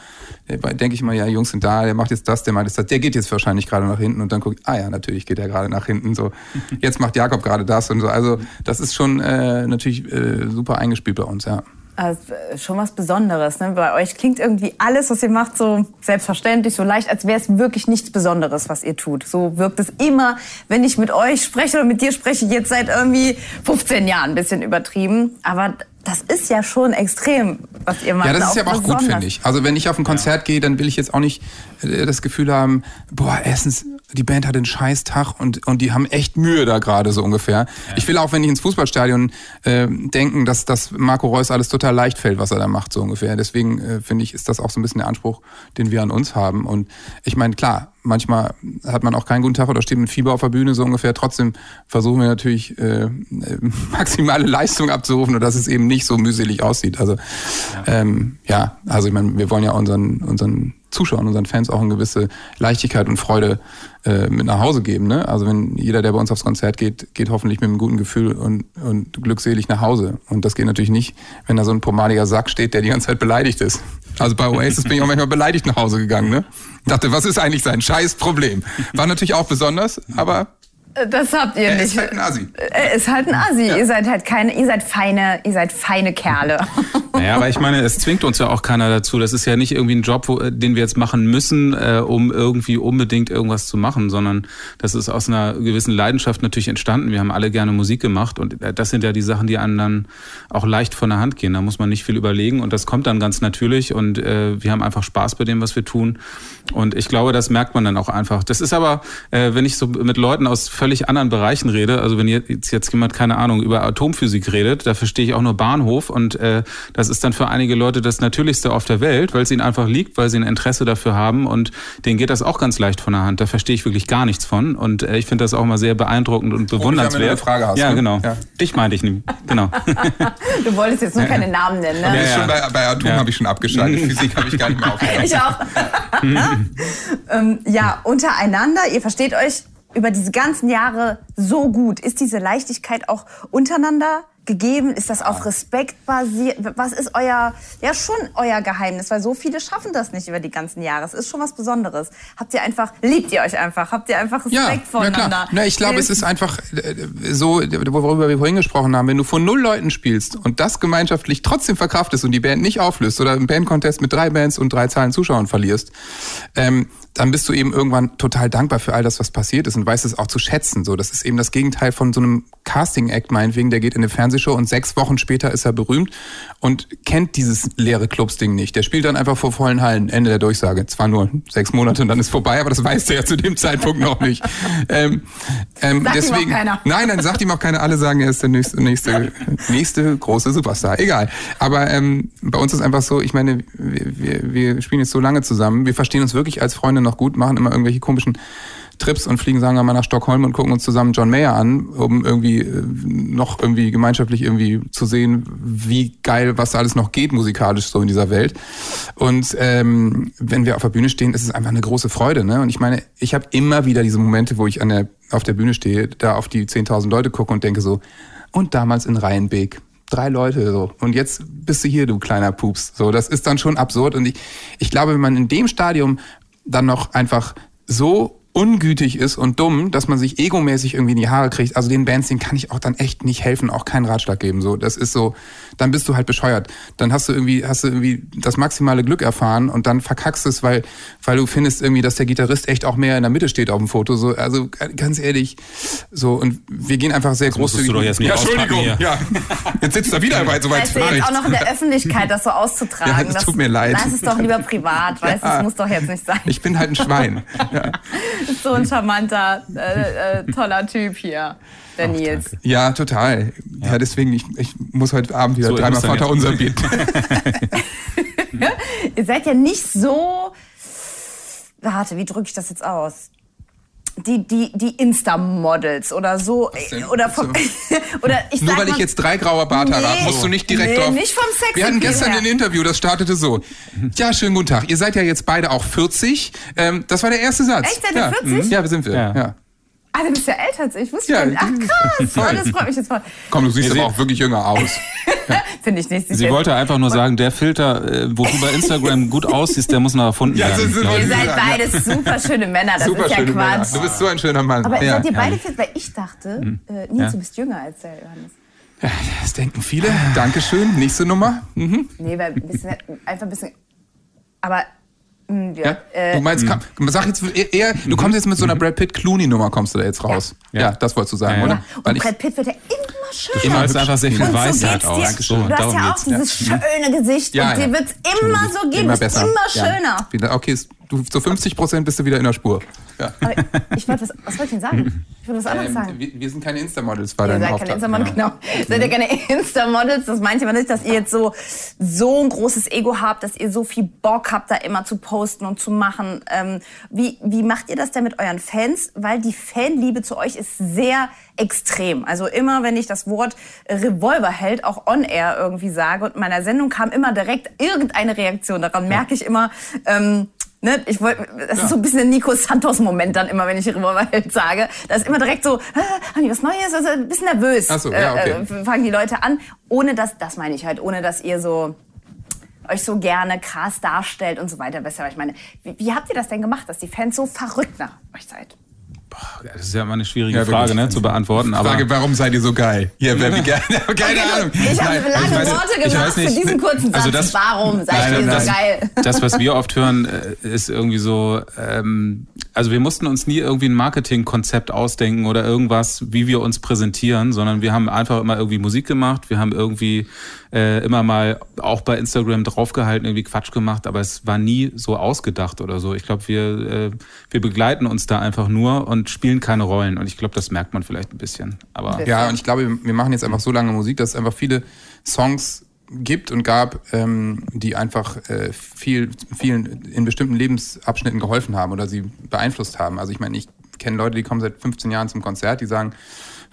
[SPEAKER 6] äh, denke ich mal, ja, Jungs sind da, der macht jetzt das, der macht jetzt das, der geht jetzt wahrscheinlich gerade nach hinten und dann guckt, ah ja, natürlich geht er gerade nach hinten, so, jetzt macht Jakob gerade das und so. Also das ist schon äh, natürlich äh, super eingespielt bei uns, ja.
[SPEAKER 5] Also schon was Besonderes. Ne? Bei euch klingt irgendwie alles, was ihr macht, so selbstverständlich, so leicht, als wäre es wirklich nichts Besonderes, was ihr tut. So wirkt es immer, wenn ich mit euch spreche oder mit dir spreche, jetzt seit irgendwie 15 Jahren ein bisschen übertrieben. Aber das ist ja schon extrem, was ihr macht.
[SPEAKER 6] Ja, das ist ja aber auch gut, finde ich. Also wenn ich auf ein Konzert gehe, dann will ich jetzt auch nicht äh, das Gefühl haben, boah, erstens die Band hat einen scheiß Tag und, und die haben echt Mühe da gerade so ungefähr. Ja. Ich will auch, wenn ich ins Fußballstadion äh, denken, dass, dass Marco Reus alles total leicht fällt, was er da macht, so ungefähr. Deswegen äh, finde ich, ist das auch so ein bisschen der Anspruch, den wir an uns haben. Und ich meine, klar, manchmal hat man auch keinen guten Tag oder steht mit Fieber auf der Bühne so ungefähr. Trotzdem versuchen wir natürlich äh, maximale Leistung abzurufen und dass es eben nicht so mühselig aussieht. Also ja, ähm, ja also ich meine, wir wollen ja unseren, unseren Zuschauern, unseren Fans auch eine gewisse Leichtigkeit und Freude äh, mit nach Hause geben. Ne? Also wenn jeder, der bei uns aufs Konzert geht, geht hoffentlich mit einem guten Gefühl und, und glückselig nach Hause. Und das geht natürlich nicht, wenn da so ein pomadiger Sack steht, der die ganze Zeit beleidigt ist. Also bei Oasis bin ich auch manchmal beleidigt nach Hause gegangen. Ne? Dachte, was ist eigentlich sein scheiß Problem? War natürlich auch besonders, aber
[SPEAKER 5] Das habt ihr
[SPEAKER 6] Er
[SPEAKER 5] nicht.
[SPEAKER 6] ist halt ein Assi.
[SPEAKER 5] Er ist halt ein Assi. Ihr seid halt keine, ihr seid feine, ihr seid feine Kerle.
[SPEAKER 7] Naja, aber ich meine, es zwingt uns ja auch keiner dazu. Das ist ja nicht irgendwie ein Job, wo, den wir jetzt machen müssen, äh, um irgendwie unbedingt irgendwas zu machen, sondern das ist aus einer gewissen Leidenschaft natürlich entstanden. Wir haben alle gerne Musik gemacht und äh, das sind ja die Sachen, die einem dann auch leicht von der Hand gehen. Da muss man nicht viel überlegen und das kommt dann ganz natürlich und äh, wir haben einfach Spaß bei dem, was wir tun. Und ich glaube, das merkt man dann auch einfach. Das ist aber, äh, wenn ich so mit Leuten aus völlig anderen Bereichen rede, also wenn jetzt, jetzt jemand, keine Ahnung, über Atomphysik redet, da verstehe ich auch nur Bahnhof und äh, das ist dann für einige Leute das Natürlichste auf der Welt, weil es ihnen einfach liegt, weil sie ein Interesse dafür haben und denen geht das auch ganz leicht von der Hand. Da verstehe ich wirklich gar nichts von und äh, ich finde das auch mal sehr beeindruckend und bewundernswert.
[SPEAKER 6] wenn du eine Frage hast,
[SPEAKER 7] ja,
[SPEAKER 6] ne?
[SPEAKER 7] genau.
[SPEAKER 6] Ja.
[SPEAKER 7] Dich meinte ich nicht. Genau.
[SPEAKER 5] Du wolltest jetzt nur keine Namen nennen,
[SPEAKER 6] Ja,
[SPEAKER 5] ne?
[SPEAKER 7] ja.
[SPEAKER 6] schon bei, bei Atom
[SPEAKER 7] Ja.
[SPEAKER 6] habe ich schon abgeschaltet. Physik habe ich gar nicht mehr aufgehört.
[SPEAKER 5] Ich auch. ähm, ja, untereinander, ihr versteht euch über diese ganzen Jahre so gut. Ist diese Leichtigkeit auch untereinander gegeben? Ist das auf Respekt basiert? Was ist euer, ja schon euer Geheimnis? Weil so viele schaffen das nicht über die ganzen Jahre. Es ist schon was Besonderes. Habt ihr einfach, liebt ihr euch einfach? Habt ihr einfach Respekt
[SPEAKER 6] Ja, ja
[SPEAKER 5] voneinander?
[SPEAKER 6] klar. Na, ich glaube, es ist einfach äh, so, worüber wir vorhin gesprochen haben, wenn du von null Leuten spielst und das gemeinschaftlich trotzdem verkraftest und die Band nicht auflöst oder einen Bandcontest mit drei Bands und drei Zahlen Zuschauern verlierst, ähm, dann bist du eben irgendwann total dankbar für all das, was passiert ist und weißt es auch zu schätzen. So, das ist eben das Gegenteil von so einem Casting-Act, meinetwegen, der geht in eine Fernsehshow und sechs Wochen später ist er berühmt und kennt dieses leere Clubs-Ding nicht. Der spielt dann einfach vor vollen Hallen, Ende der Durchsage. Zwar nur sechs Monate und dann ist vorbei, aber das weiß der ja zu dem Zeitpunkt noch nicht. Ähm, ähm,
[SPEAKER 5] Sagt ihm
[SPEAKER 6] deswegen,
[SPEAKER 5] auch keiner.
[SPEAKER 6] Nein, dann sagt ihm auch keiner. Alle sagen, er ist der nächste, nächste, nächste große Superstar. Egal. Aber ähm, bei uns ist einfach so, ich meine, wir, wir, wir spielen jetzt so lange zusammen. Wir verstehen uns wirklich als Freunde noch gut, machen immer irgendwelche komischen Trips und fliegen, sagen wir mal, nach Stockholm und gucken uns zusammen John Mayer an, um irgendwie äh, noch irgendwie gemeinschaftlich irgendwie zu sehen, wie geil, was da alles noch geht musikalisch so in dieser Welt. Und ähm, wenn wir auf der Bühne stehen, ist es einfach eine große Freude. Ne? Und ich meine, ich habe immer wieder diese Momente, wo ich an der, auf der Bühne stehe, da auf die 10.000 Leute gucke und denke so, und damals in Rheinbeek, drei Leute so. Und jetzt bist du hier, du kleiner Pups. So, das ist dann schon absurd. Und ich, ich glaube, wenn man in dem Stadium dann noch einfach so ungütig ist und dumm, dass man sich egomäßig irgendwie in die Haare kriegt. Also den Bands, denen kann ich auch dann echt nicht helfen, auch keinen Ratschlag geben. So, das ist so, dann bist du halt bescheuert. Dann hast du irgendwie, hast du irgendwie das maximale Glück erfahren und dann verkackst es, weil, weil du findest irgendwie, dass der Gitarrist echt auch mehr in der Mitte steht auf dem Foto. So, also ganz ehrlich, so und wir gehen einfach sehr
[SPEAKER 7] musstest
[SPEAKER 6] großzügig.
[SPEAKER 7] du doch jetzt nicht
[SPEAKER 6] ja, Entschuldigung, ja. Jetzt sitzt er wieder weit so weit
[SPEAKER 5] Weißt du, jetzt auch noch in der Öffentlichkeit das so auszutragen.
[SPEAKER 6] Ja, das tut mir leid.
[SPEAKER 5] Lass es doch lieber privat, weißt du,
[SPEAKER 6] Ja.
[SPEAKER 5] das muss doch jetzt nicht sein.
[SPEAKER 6] Ich bin halt ein Schwein. Ja.
[SPEAKER 5] so ein charmanter, äh, äh, toller Typ hier, der Nils.
[SPEAKER 6] Ja, total. Ja, deswegen, ich, ich muss heute Abend wieder
[SPEAKER 7] So,
[SPEAKER 6] dreimal Vater unser beten.
[SPEAKER 5] Ihr seid ja nicht so. Warte, wie drücke ich das jetzt aus? Die, die, die Insta-Models oder so.
[SPEAKER 6] denn?
[SPEAKER 5] Oder, vom,
[SPEAKER 6] So.
[SPEAKER 5] oder ich
[SPEAKER 6] Nur weil ich
[SPEAKER 5] mal-
[SPEAKER 6] jetzt drei graue Bart habe,
[SPEAKER 5] Nee.
[SPEAKER 6] musst du nicht direkt
[SPEAKER 5] Nee,
[SPEAKER 6] drauf.
[SPEAKER 5] nicht vom Sex
[SPEAKER 6] Wir hatten gestern
[SPEAKER 5] her.
[SPEAKER 6] ein Interview, das startete so. Ja, schönen guten Tag. Ihr seid ja jetzt beide auch 40. Ähm, das war der erste Satz.
[SPEAKER 5] Echt? Seid ihr
[SPEAKER 6] ja.
[SPEAKER 5] 40?
[SPEAKER 6] Mhm. Ja, wir sind wir. Ja.
[SPEAKER 7] Ja.
[SPEAKER 5] Ah, du bist ja älter als ich. Wusste
[SPEAKER 6] Ja,
[SPEAKER 5] ich. Ach krass,
[SPEAKER 6] voll.
[SPEAKER 5] oh, das freut mich jetzt voll.
[SPEAKER 6] Komm, du siehst aber
[SPEAKER 7] sie-
[SPEAKER 6] auch wirklich jünger aus.
[SPEAKER 5] Finde ich nicht.
[SPEAKER 7] Sie wollte einfach nur sagen, der Filter, äh, wo du bei Instagram gut aussiehst, der muss noch erfunden
[SPEAKER 6] Ja,
[SPEAKER 7] werden. ich.
[SPEAKER 5] Ihr seid
[SPEAKER 6] Ja.
[SPEAKER 5] beides super schöne Männer, das
[SPEAKER 6] Super
[SPEAKER 5] ist ja
[SPEAKER 6] schöne Männer.
[SPEAKER 5] Quatsch.
[SPEAKER 6] Du bist so ein schöner Mann.
[SPEAKER 5] Aber
[SPEAKER 6] ja.
[SPEAKER 5] seid ihr beide fit? Weil ich dachte, äh, Nils,
[SPEAKER 7] Ja.
[SPEAKER 5] du bist jünger als der Johannes.
[SPEAKER 6] Das denken viele. Dankeschön. Nächste Nummer. Mhm.
[SPEAKER 5] Nee, weil ein bisschen, einfach ein bisschen. Aber. Mh, Ja,
[SPEAKER 6] Ja?
[SPEAKER 5] äh,
[SPEAKER 6] Du meinst, komm, sag jetzt eher, du kommst jetzt mit so einer Brad Pitt Clooney Nummer kommst du da jetzt raus. Ja,
[SPEAKER 7] Ja.
[SPEAKER 6] das wolltest du sagen,
[SPEAKER 7] Ja, ja.
[SPEAKER 6] oder?
[SPEAKER 5] und
[SPEAKER 6] Weil
[SPEAKER 5] Brad Pitt wird ja immer schöner.
[SPEAKER 7] Immer als einfach sehr viel
[SPEAKER 5] Und so
[SPEAKER 7] Weisheit
[SPEAKER 5] geht's
[SPEAKER 7] auch.
[SPEAKER 5] dir.
[SPEAKER 7] Dankeschön.
[SPEAKER 5] Du hast ja auch dieses schöne Gesicht
[SPEAKER 6] Ja,
[SPEAKER 5] und
[SPEAKER 6] ja.
[SPEAKER 5] dir wird's immer so gehen.
[SPEAKER 6] immer
[SPEAKER 5] Du bist
[SPEAKER 6] besser.
[SPEAKER 5] immer
[SPEAKER 6] Ja.
[SPEAKER 5] schöner.
[SPEAKER 6] Wieder- Okay, du, zu 50 Prozent bist du wieder in der Spur. Ja.
[SPEAKER 5] Aber ich wollte was, was wollte ich denn sagen? Ich wollte was anderes sagen.
[SPEAKER 6] Ähm, wir, wir sind keine Insta-Models, war
[SPEAKER 5] Ihr
[SPEAKER 6] dein
[SPEAKER 5] seid keine Insta-Models,
[SPEAKER 6] Ja.
[SPEAKER 5] genau. Seid ihr keine Insta-Models? Das meint ihr nicht, dass ihr jetzt so, so ein großes Ego habt, dass ihr so viel Bock habt, da immer zu posten und zu machen. Ähm, wie, wie macht ihr das denn mit euren Fans? Weil die Fanliebe zu euch ist sehr extrem. Also immer, wenn ich das Wort Revolverheld auch on-air irgendwie sage und in meiner Sendung kam immer direkt irgendeine Reaktion. Daran merke ich immer, ähm, Ne, ich wollte, das ist so ein bisschen ein Nico Santos Moment dann immer, wenn ich Revolverheld sage. Da ist immer direkt so, ah, haben die was Neues? Also ein bisschen nervös.
[SPEAKER 6] Ach so, ja, okay.
[SPEAKER 5] äh, fangen die Leute an, ohne dass, das meine ich halt, ohne dass ihr so euch so gerne krass darstellt und so weiter. Ihr, was ich meine? Wie, wie habt ihr das denn gemacht, dass die Fans so verrückt nach euch seid?
[SPEAKER 7] Das ist ja mal eine schwierige
[SPEAKER 6] Ja,
[SPEAKER 7] Frage, ne, zu beantworten. Aber
[SPEAKER 6] Frage, warum seid ihr so geil? Ja, wer, wie geil? Keine Ahnung.
[SPEAKER 5] Ich habe
[SPEAKER 6] Nein,
[SPEAKER 5] lange
[SPEAKER 6] ich weiß-
[SPEAKER 5] Worte
[SPEAKER 7] ich
[SPEAKER 5] gemacht
[SPEAKER 7] weiß nicht,
[SPEAKER 5] für diesen kurzen Satz.
[SPEAKER 7] also das-
[SPEAKER 5] Warum seid
[SPEAKER 7] Nein,
[SPEAKER 5] ihr so
[SPEAKER 7] das,
[SPEAKER 5] geil?
[SPEAKER 7] das, was wir oft hören, äh, ist irgendwie so, ähm, also wir mussten uns nie irgendwie ein Marketingkonzept ausdenken oder irgendwas, wie wir uns präsentieren, sondern wir haben einfach immer irgendwie Musik gemacht, wir haben irgendwie äh, immer mal auch bei Instagram draufgehalten, irgendwie Quatsch gemacht, aber es war nie so ausgedacht oder so. Ich glaube, wir, äh, wir begleiten uns da einfach nur und spielen keine Rollen und ich glaube, das merkt man vielleicht ein bisschen. Aber
[SPEAKER 6] Ja, und ich glaube, wir machen jetzt einfach so lange Musik, dass einfach viele Songs gibt und gab, ähm, die einfach äh, viel, vielen in bestimmten Lebensabschnitten geholfen haben oder sie beeinflusst haben. Also ich meine, ich kenne Leute, die kommen seit 15 Jahren zum Konzert, die sagen,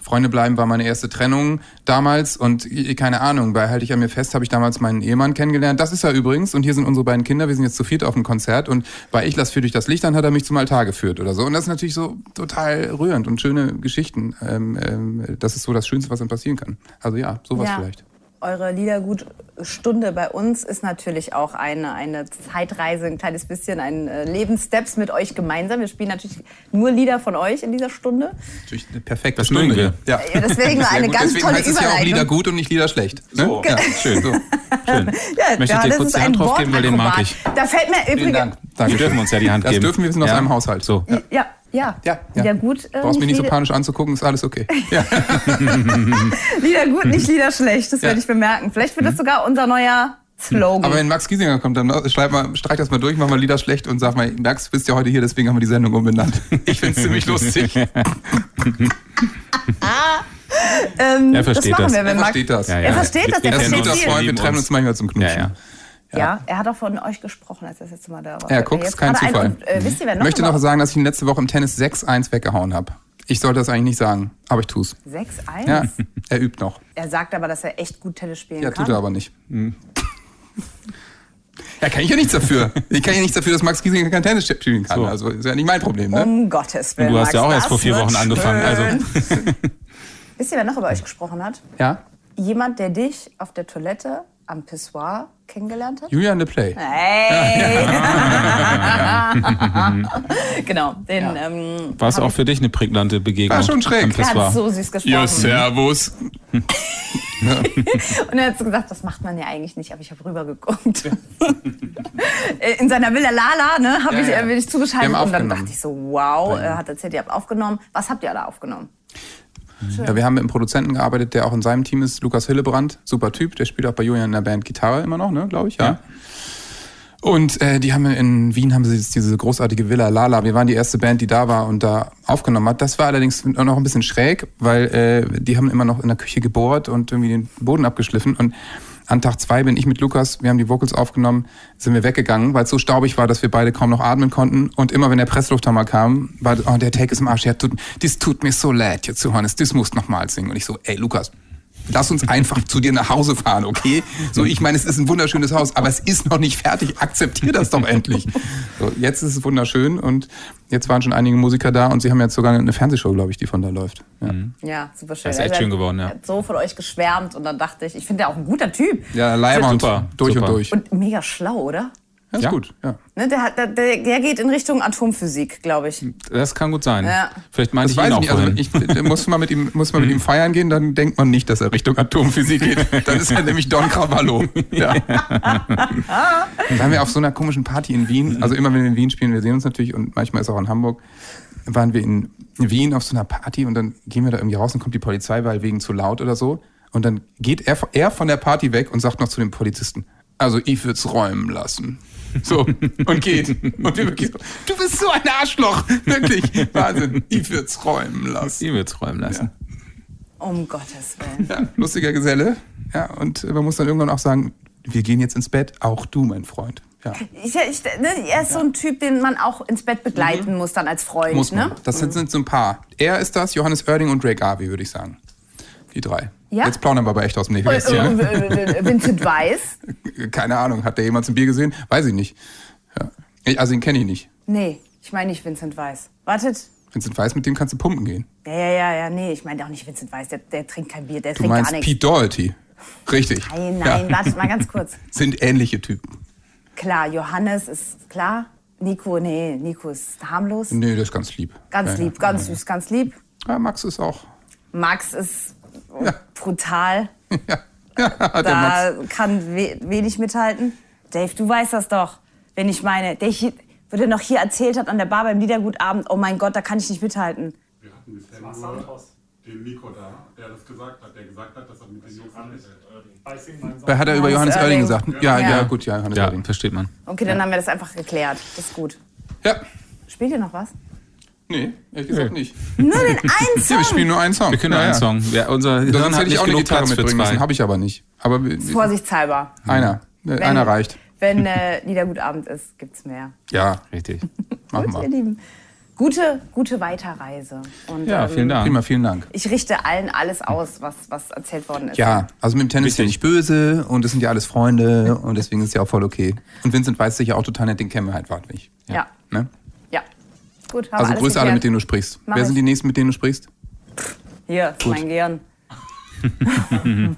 [SPEAKER 6] Freunde bleiben war meine erste Trennung damals und äh, keine Ahnung, bei Halte ich an mir fest, habe ich damals meinen Ehemann kennengelernt. Das ist er übrigens und hier sind unsere beiden Kinder, wir sind jetzt zu viert auf dem Konzert und bei Ich lass für durch das Licht, dann hat er mich zum Altar geführt oder so. Und das ist natürlich so total rührend und schöne Geschichten. Ähm, ähm, das ist so das Schönste, was dann passieren kann. Also ja, sowas
[SPEAKER 5] Ja.
[SPEAKER 6] vielleicht.
[SPEAKER 5] Eure Liedergutstunde bei uns ist natürlich auch eine, eine Zeitreise, ein kleines bisschen, ein äh, Lebenssteps mit euch gemeinsam. Wir spielen natürlich nur Lieder von euch in dieser Stunde.
[SPEAKER 6] Natürlich eine perfekte
[SPEAKER 7] Das
[SPEAKER 6] Stunde.
[SPEAKER 7] mögen wir.
[SPEAKER 6] Ja.
[SPEAKER 5] Ja, deswegen war eine
[SPEAKER 6] gut.
[SPEAKER 5] ganz
[SPEAKER 6] Deswegen
[SPEAKER 5] tolle
[SPEAKER 6] heißt es ja auch
[SPEAKER 5] Überleitung.
[SPEAKER 6] Lieder gut und nicht Lieder schlecht. Ne?
[SPEAKER 7] So.
[SPEAKER 6] Ja, schön. So.
[SPEAKER 7] schön.
[SPEAKER 5] Ja,
[SPEAKER 7] Möchte ich dir kurz
[SPEAKER 5] ist
[SPEAKER 7] die
[SPEAKER 5] ein
[SPEAKER 7] Hand drauf geben, weil den mag ich.
[SPEAKER 5] Da fällt mir
[SPEAKER 6] Vielen
[SPEAKER 5] übrigens.
[SPEAKER 6] Dank.
[SPEAKER 7] Wir
[SPEAKER 6] Danke.
[SPEAKER 7] dürfen uns ja die Hand
[SPEAKER 6] Das
[SPEAKER 7] geben.
[SPEAKER 6] dürfen wir, wir sind aus
[SPEAKER 7] Ja.
[SPEAKER 6] einem Haushalt.
[SPEAKER 7] So.
[SPEAKER 5] Ja, ja.
[SPEAKER 6] Ja, ja.
[SPEAKER 5] Lieder gut. Äh,
[SPEAKER 6] Brauchst mich nicht so panisch anzugucken, ist alles okay. Ja.
[SPEAKER 5] Lieder gut, nicht Lieder schlecht. Das
[SPEAKER 6] Ja.
[SPEAKER 5] werde ich bemerken. Vielleicht wird das sogar unser neuer Slogan.
[SPEAKER 6] Aber wenn Max Giesinger kommt, dann schreib mal, streich das mal durch, mach mal Lieder schlecht und sag mal, Max, bist ja heute hier, deswegen haben wir die Sendung umbenannt. Ich find's ziemlich lustig.
[SPEAKER 5] ähm,
[SPEAKER 7] Er versteht
[SPEAKER 5] das machen
[SPEAKER 7] das.
[SPEAKER 5] wir,
[SPEAKER 6] Er
[SPEAKER 5] wenn Max.
[SPEAKER 6] versteht das.
[SPEAKER 7] Ja, ja.
[SPEAKER 5] Er versteht das,
[SPEAKER 7] Wir
[SPEAKER 5] er
[SPEAKER 6] Er
[SPEAKER 5] versteht.
[SPEAKER 6] Freund, wir
[SPEAKER 7] lieben
[SPEAKER 6] treffen
[SPEAKER 7] uns.
[SPEAKER 6] uns manchmal zum Knutschen.
[SPEAKER 7] Ja, ja.
[SPEAKER 5] Ja, er hat auch von euch gesprochen, als er das letzte Mal da war.
[SPEAKER 6] Ja,
[SPEAKER 5] Fällt
[SPEAKER 6] guck,
[SPEAKER 5] mir
[SPEAKER 6] ist
[SPEAKER 5] jetzt
[SPEAKER 6] kein. Zufall.
[SPEAKER 5] Und, äh, wisst ihr, wer
[SPEAKER 6] Ich
[SPEAKER 5] noch
[SPEAKER 6] möchte noch sagen, dass ich ihn letzte Woche im Tennis 6-1 weggehauen habe. Ich sollte das eigentlich nicht sagen, aber ich tu's.
[SPEAKER 5] 6-1?
[SPEAKER 6] Ja, er übt noch.
[SPEAKER 5] Er sagt aber, dass er echt gut Tennis spielen
[SPEAKER 6] Ja,
[SPEAKER 5] kann.
[SPEAKER 6] tut er aber nicht. Ja, kann ich ja nichts dafür. Ich kann ja nichts dafür, dass Max Giesinger kein Tennis spielen kann.
[SPEAKER 7] So.
[SPEAKER 6] Also ist ja nicht mein Problem, ne?
[SPEAKER 5] Um Gottes Willen.
[SPEAKER 7] Du hast
[SPEAKER 5] Max,
[SPEAKER 7] ja auch erst vor vier Wochen angefangen. Also.
[SPEAKER 5] Wisst ihr, wer noch über euch gesprochen hat?
[SPEAKER 6] Ja?
[SPEAKER 5] Jemand, der dich auf der Toilette am Pissoir kennengelernt hat?
[SPEAKER 6] Julian the Play.
[SPEAKER 5] Hey! genau, den ähm,
[SPEAKER 7] war es auch für dich eine prägnante Begegnung?
[SPEAKER 6] War schon schräg.
[SPEAKER 7] am
[SPEAKER 5] er hat so süß gesprochen.
[SPEAKER 6] Ja, servus.
[SPEAKER 5] Und er hat so gesagt, das macht man ja eigentlich nicht, aber ich habe rübergeguckt. In seiner Villa Lala, ne, hab
[SPEAKER 6] Ja,
[SPEAKER 5] ich,
[SPEAKER 6] ja.
[SPEAKER 5] äh, bin ich zugeschaltet und dann dachte ich so, wow, er hat erzählt, ihr habt aufgenommen. Was habt ihr da aufgenommen?
[SPEAKER 6] Ja, wir haben mit einem Produzenten gearbeitet, der auch in seinem Team ist, Lukas Hillebrand. Super Typ, der spielt auch bei Julian in der Band Gitarre immer noch, ne, glaube ich, ja. Und äh, die haben in Wien haben sie jetzt diese großartige Villa Lala. Wir waren die erste Band, die da war und da aufgenommen hat. Das war allerdings noch ein bisschen schräg, weil äh, die haben immer noch in der Küche gebohrt und irgendwie den Boden abgeschliffen. Und an Tag zwei bin ich mit Lukas, wir haben die Vocals aufgenommen, sind wir weggegangen, weil es so staubig war, dass wir beide kaum noch atmen konnten. Und immer wenn der Presslufthammer kam, war oh, der Take ist im Arsch. Ja, tut, das tut mir so leid, jetzt Johannes, das musst noch mal singen. Und ich so, ey Lukas, Lass uns einfach zu dir nach Hause fahren, okay? So, ich meine, es ist ein wunderschönes Haus, aber es ist noch nicht fertig. Akzeptier das doch endlich. So, jetzt ist es wunderschön und jetzt waren schon einige Musiker da und sie haben jetzt sogar eine Fernsehshow, glaube ich, die von da läuft. Ja,
[SPEAKER 5] Ja, super schön.
[SPEAKER 7] Das ist echt
[SPEAKER 5] Er
[SPEAKER 7] schön geworden, ja.
[SPEAKER 5] hat so von euch geschwärmt und dann dachte ich, ich finde ja auch ein guter Typ.
[SPEAKER 6] ja
[SPEAKER 7] Super,
[SPEAKER 6] durch
[SPEAKER 7] super.
[SPEAKER 6] und durch.
[SPEAKER 5] Und mega schlau, oder?
[SPEAKER 6] Ja, ist gut, ja.
[SPEAKER 5] Ne, der, hat, der, der geht in Richtung Atomphysik, glaube ich.
[SPEAKER 7] Das kann gut sein.
[SPEAKER 5] Ja.
[SPEAKER 7] Vielleicht meinte
[SPEAKER 6] Das
[SPEAKER 7] ich
[SPEAKER 6] weiß
[SPEAKER 7] ihn auch
[SPEAKER 6] nicht. Also ich muss mal mit ihm, muss mal mit ihm feiern gehen, dann denkt man nicht, dass er Richtung Atomphysik geht. Dann ist er nämlich Don Cravallo. Ja. Dann waren wir auf so einer komischen Party in Wien. Also immer wenn wir in Wien spielen, wir sehen uns natürlich und manchmal ist auch in Hamburg. Waren wir in Wien auf so einer Party und dann gehen wir da irgendwie raus und kommt die Polizei, weil wegen zu laut oder so. Und dann geht er, er von der Party weg und sagt noch zu dem Polizisten, also ich würde es räumen lassen. So, und geht. Und wir wirklich so, du bist so ein Arschloch. Wirklich. Wahnsinn. Ich würde es räumen lassen.
[SPEAKER 7] Sie wird's räumen lassen.
[SPEAKER 5] Um Gottes Willen.
[SPEAKER 6] Ja, lustiger Geselle. Ja, und man muss dann irgendwann auch sagen, wir gehen jetzt ins Bett, auch du, mein Freund. Ja,
[SPEAKER 5] Ich, ich, ne, er ist so ein Typ, den man auch ins Bett begleiten muss, dann als Freund.
[SPEAKER 6] Mhm. muss man.
[SPEAKER 5] Ne?
[SPEAKER 6] Das sind, sind so ein paar. Er ist das, Johannes Oerding und Drake Arby, würde ich sagen. Die drei.
[SPEAKER 5] Ja?
[SPEAKER 6] Jetzt plaudern wir aber echt aus dem
[SPEAKER 5] Äh,
[SPEAKER 6] Nähkästchen.
[SPEAKER 5] äh, Vincent Weiss?
[SPEAKER 6] Keine Ahnung, hat der jemand zum Bier gesehen? Weiß ich nicht. Ja. Ich- Also ihn kenne ich nicht.
[SPEAKER 5] Nee, ich meine nicht Vincent Weiss. Wartet.
[SPEAKER 6] Vincent Weiß, mit dem kannst du pumpen gehen.
[SPEAKER 5] Ja, ja, ja, ja, nee, ich meine auch nicht Vincent Weiss. Der, der trinkt kein Bier, der
[SPEAKER 6] Du
[SPEAKER 5] trinkt gar
[SPEAKER 6] meinst
[SPEAKER 5] nichts.
[SPEAKER 6] Pete Doherty. Richtig.
[SPEAKER 5] Nein, nein,
[SPEAKER 6] Ja.
[SPEAKER 5] wartet mal ganz kurz.
[SPEAKER 6] Sind ähnliche Typen.
[SPEAKER 5] Klar, Johannes ist klar. Nico, nee, Nico ist harmlos.
[SPEAKER 6] Nee, das ist ganz lieb.
[SPEAKER 5] Ganz
[SPEAKER 6] Ja,
[SPEAKER 5] lieb, ganz süß, ganz lieb.
[SPEAKER 6] Ja, Max ist auch.
[SPEAKER 5] Max ist brutal.
[SPEAKER 6] Der Max.
[SPEAKER 5] Da kann we wenig mithalten. Dave, du weißt das doch. Wenn ich meine, der hier, wo der noch hier erzählt hat an der Bar beim Liedergutabend, oh mein Gott, da kann ich nicht mithalten.
[SPEAKER 8] Wir hatten bisher nur den Nico da, der das gesagt hat, der gesagt hat, dass er mit den Jungs anhält.
[SPEAKER 6] Wer hat er über
[SPEAKER 5] Johannes
[SPEAKER 6] Johannes gesagt? Ja, ja,
[SPEAKER 5] Ja.
[SPEAKER 6] gut, ja, Johannes
[SPEAKER 7] Ja,
[SPEAKER 6] Oerding.
[SPEAKER 7] versteht man.
[SPEAKER 5] Okay, dann haben wir das einfach geklärt. Das ist gut.
[SPEAKER 6] Ja,
[SPEAKER 5] Spielt ihr noch was?
[SPEAKER 6] Nee, ehrlich gesagt nicht.
[SPEAKER 5] Nur den einen
[SPEAKER 6] Ja,
[SPEAKER 5] Song.
[SPEAKER 6] wir spielen nur einen Song.
[SPEAKER 7] Wir können
[SPEAKER 6] ja,
[SPEAKER 7] einen
[SPEAKER 6] ja.
[SPEAKER 7] Song. Ja, unser Hirn
[SPEAKER 6] Sonst
[SPEAKER 7] hat
[SPEAKER 6] hätte ich
[SPEAKER 7] nicht
[SPEAKER 6] auch eine
[SPEAKER 7] genug
[SPEAKER 6] Gitarre
[SPEAKER 7] Platz
[SPEAKER 6] mitbringen müssen. Habe ich aber nicht. Aber wir-
[SPEAKER 5] Vorsichtshalber.
[SPEAKER 6] einer. Äh, Einer reicht.
[SPEAKER 5] Wenn äh, Liedergutabend ist, gibt's mehr.
[SPEAKER 6] Ja,
[SPEAKER 7] Richtig.
[SPEAKER 6] machen
[SPEAKER 5] Gut, ihr
[SPEAKER 6] wir.
[SPEAKER 5] Lieben. Gute, gute Weiterreise. Und,
[SPEAKER 7] Ja,
[SPEAKER 5] ähm,
[SPEAKER 7] vielen Dank.
[SPEAKER 6] Prima, vielen Dank.
[SPEAKER 5] Ich richte allen alles aus, was, was erzählt worden ist.
[SPEAKER 6] Ja, also mit dem Tennis ist ja
[SPEAKER 7] Wichtig.
[SPEAKER 6] nicht böse und es sind ja alles Freunde und deswegen ist es ja auch voll okay. Und Vincent weiß sich ja auch total nett, den kennen wir halt wartlich.
[SPEAKER 5] Ja.
[SPEAKER 6] Ne?
[SPEAKER 5] Ja. Gut, haben
[SPEAKER 6] Also grüße alle, mit denen du sprichst.
[SPEAKER 5] Mach
[SPEAKER 6] Wer sind
[SPEAKER 5] ich.
[SPEAKER 6] die nächsten, mit denen du sprichst?
[SPEAKER 5] Hier, ist mein Gehirn.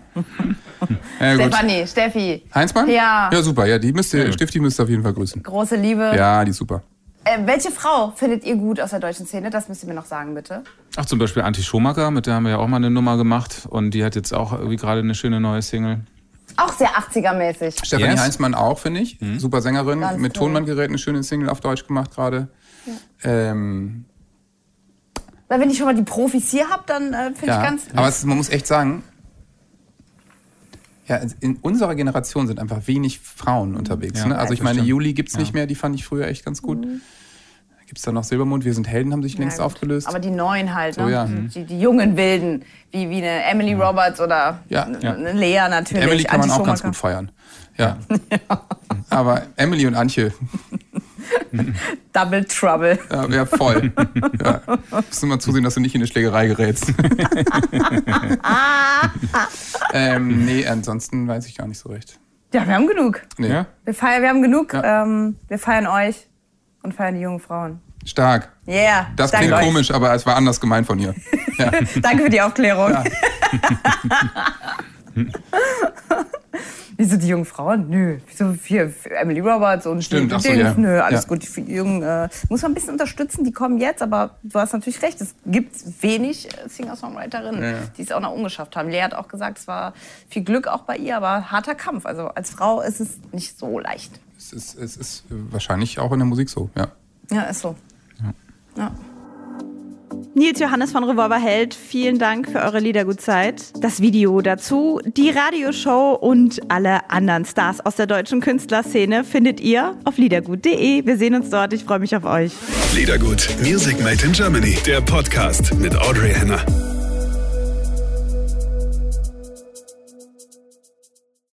[SPEAKER 6] Ja, gut.
[SPEAKER 5] Stefanie, Steffi.
[SPEAKER 6] Heinzmann?
[SPEAKER 5] Ja.
[SPEAKER 6] Ja, super. Ja, die müsst ihr, Stifti müsst ihr auf jeden Fall grüßen.
[SPEAKER 5] Große Liebe.
[SPEAKER 6] Ja, die ist super.
[SPEAKER 5] Äh, welche Frau findet ihr gut aus der deutschen Szene? Das müsst ihr mir noch sagen, bitte.
[SPEAKER 7] Ach, zum Beispiel Anti Schumacher, mit der haben wir ja auch mal eine Nummer gemacht und die hat jetzt auch irgendwie gerade eine schöne neue Single.
[SPEAKER 5] Auch sehr 80er-mäßig.
[SPEAKER 6] Stefanie
[SPEAKER 7] Yes.
[SPEAKER 6] Heinzmann auch, finde ich. Super Sängerin.
[SPEAKER 5] Ganz
[SPEAKER 6] mit
[SPEAKER 5] toll.
[SPEAKER 6] Tonbandgerät eine schöne Single auf Deutsch gemacht gerade. Ähm,
[SPEAKER 5] Weil wenn ich schon mal die Profis hier habe, dann äh, finde
[SPEAKER 6] ja.
[SPEAKER 5] ich ganz...
[SPEAKER 6] Aber es, man muss echt sagen, ja, in unserer Generation sind einfach wenig Frauen unterwegs.
[SPEAKER 7] Ja,
[SPEAKER 6] ne? Also ich meine,
[SPEAKER 7] stimmt.
[SPEAKER 6] Juli gibt's nicht mehr, die fand ich früher echt ganz gut. Gibt es da noch Silbermond? Wir sind Helden, haben sich längst
[SPEAKER 5] Ja, gut.
[SPEAKER 6] aufgelöst.
[SPEAKER 5] Aber die neuen halt,
[SPEAKER 6] So,
[SPEAKER 5] ne?
[SPEAKER 6] ja.
[SPEAKER 5] die, die jungen Wilden, wie, wie eine Emily Roberts oder
[SPEAKER 6] Ja.
[SPEAKER 5] eine
[SPEAKER 7] Ja.
[SPEAKER 5] eine Lea natürlich.
[SPEAKER 6] Emily kann man auch ganz gut feiern. Ja. Aber Emily und Antje,
[SPEAKER 5] Double Trouble.
[SPEAKER 6] ja, ja voll. ja. Du mal zusehen, dass du nicht in eine Schlägerei gerätst. ähm, nee, ansonsten weiß ich gar nicht so recht.
[SPEAKER 5] Ja, wir haben genug.
[SPEAKER 6] Nee.
[SPEAKER 7] Ja?
[SPEAKER 5] Wir, feiern, wir haben genug.
[SPEAKER 6] Ja.
[SPEAKER 5] Ähm, wir feiern euch und feiern die jungen Frauen.
[SPEAKER 6] Stark.
[SPEAKER 5] Yeah.
[SPEAKER 6] Das klingt
[SPEAKER 5] euch.
[SPEAKER 6] komisch, aber es war anders gemeint von ihr. Ja.
[SPEAKER 5] Danke für die Aufklärung. Wieso die jungen Frauen? Nö. Wieso hier Emily Roberts und
[SPEAKER 6] Stimmt, ach so,
[SPEAKER 5] Dings?
[SPEAKER 6] ja.
[SPEAKER 5] Nö, alles
[SPEAKER 6] Ja.
[SPEAKER 5] gut. Die jungen äh, muss man ein bisschen unterstützen. Die kommen jetzt, aber du hast natürlich recht. Es gibt wenig äh, Singer-Songwriterinnen,
[SPEAKER 6] Ja, ja.
[SPEAKER 5] die es auch noch ungeschafft haben. Lea hat auch gesagt, es war viel Glück auch bei ihr, aber harter Kampf. Also als Frau ist es nicht so leicht.
[SPEAKER 6] Es ist, es ist wahrscheinlich auch in der Musik so, ja.
[SPEAKER 5] Ja, ist so. Ja.
[SPEAKER 4] Nils Johannes von Revolverheld, vielen Dank für eure Liedergutzeit. Das Video dazu, die Radioshow und alle anderen Stars aus der deutschen Künstlerszene findet ihr auf liedergut.de. Wir sehen uns dort. Ich freue mich auf euch.
[SPEAKER 3] Liedergut, Music Made in Germany, der Podcast mit Audrey Henner.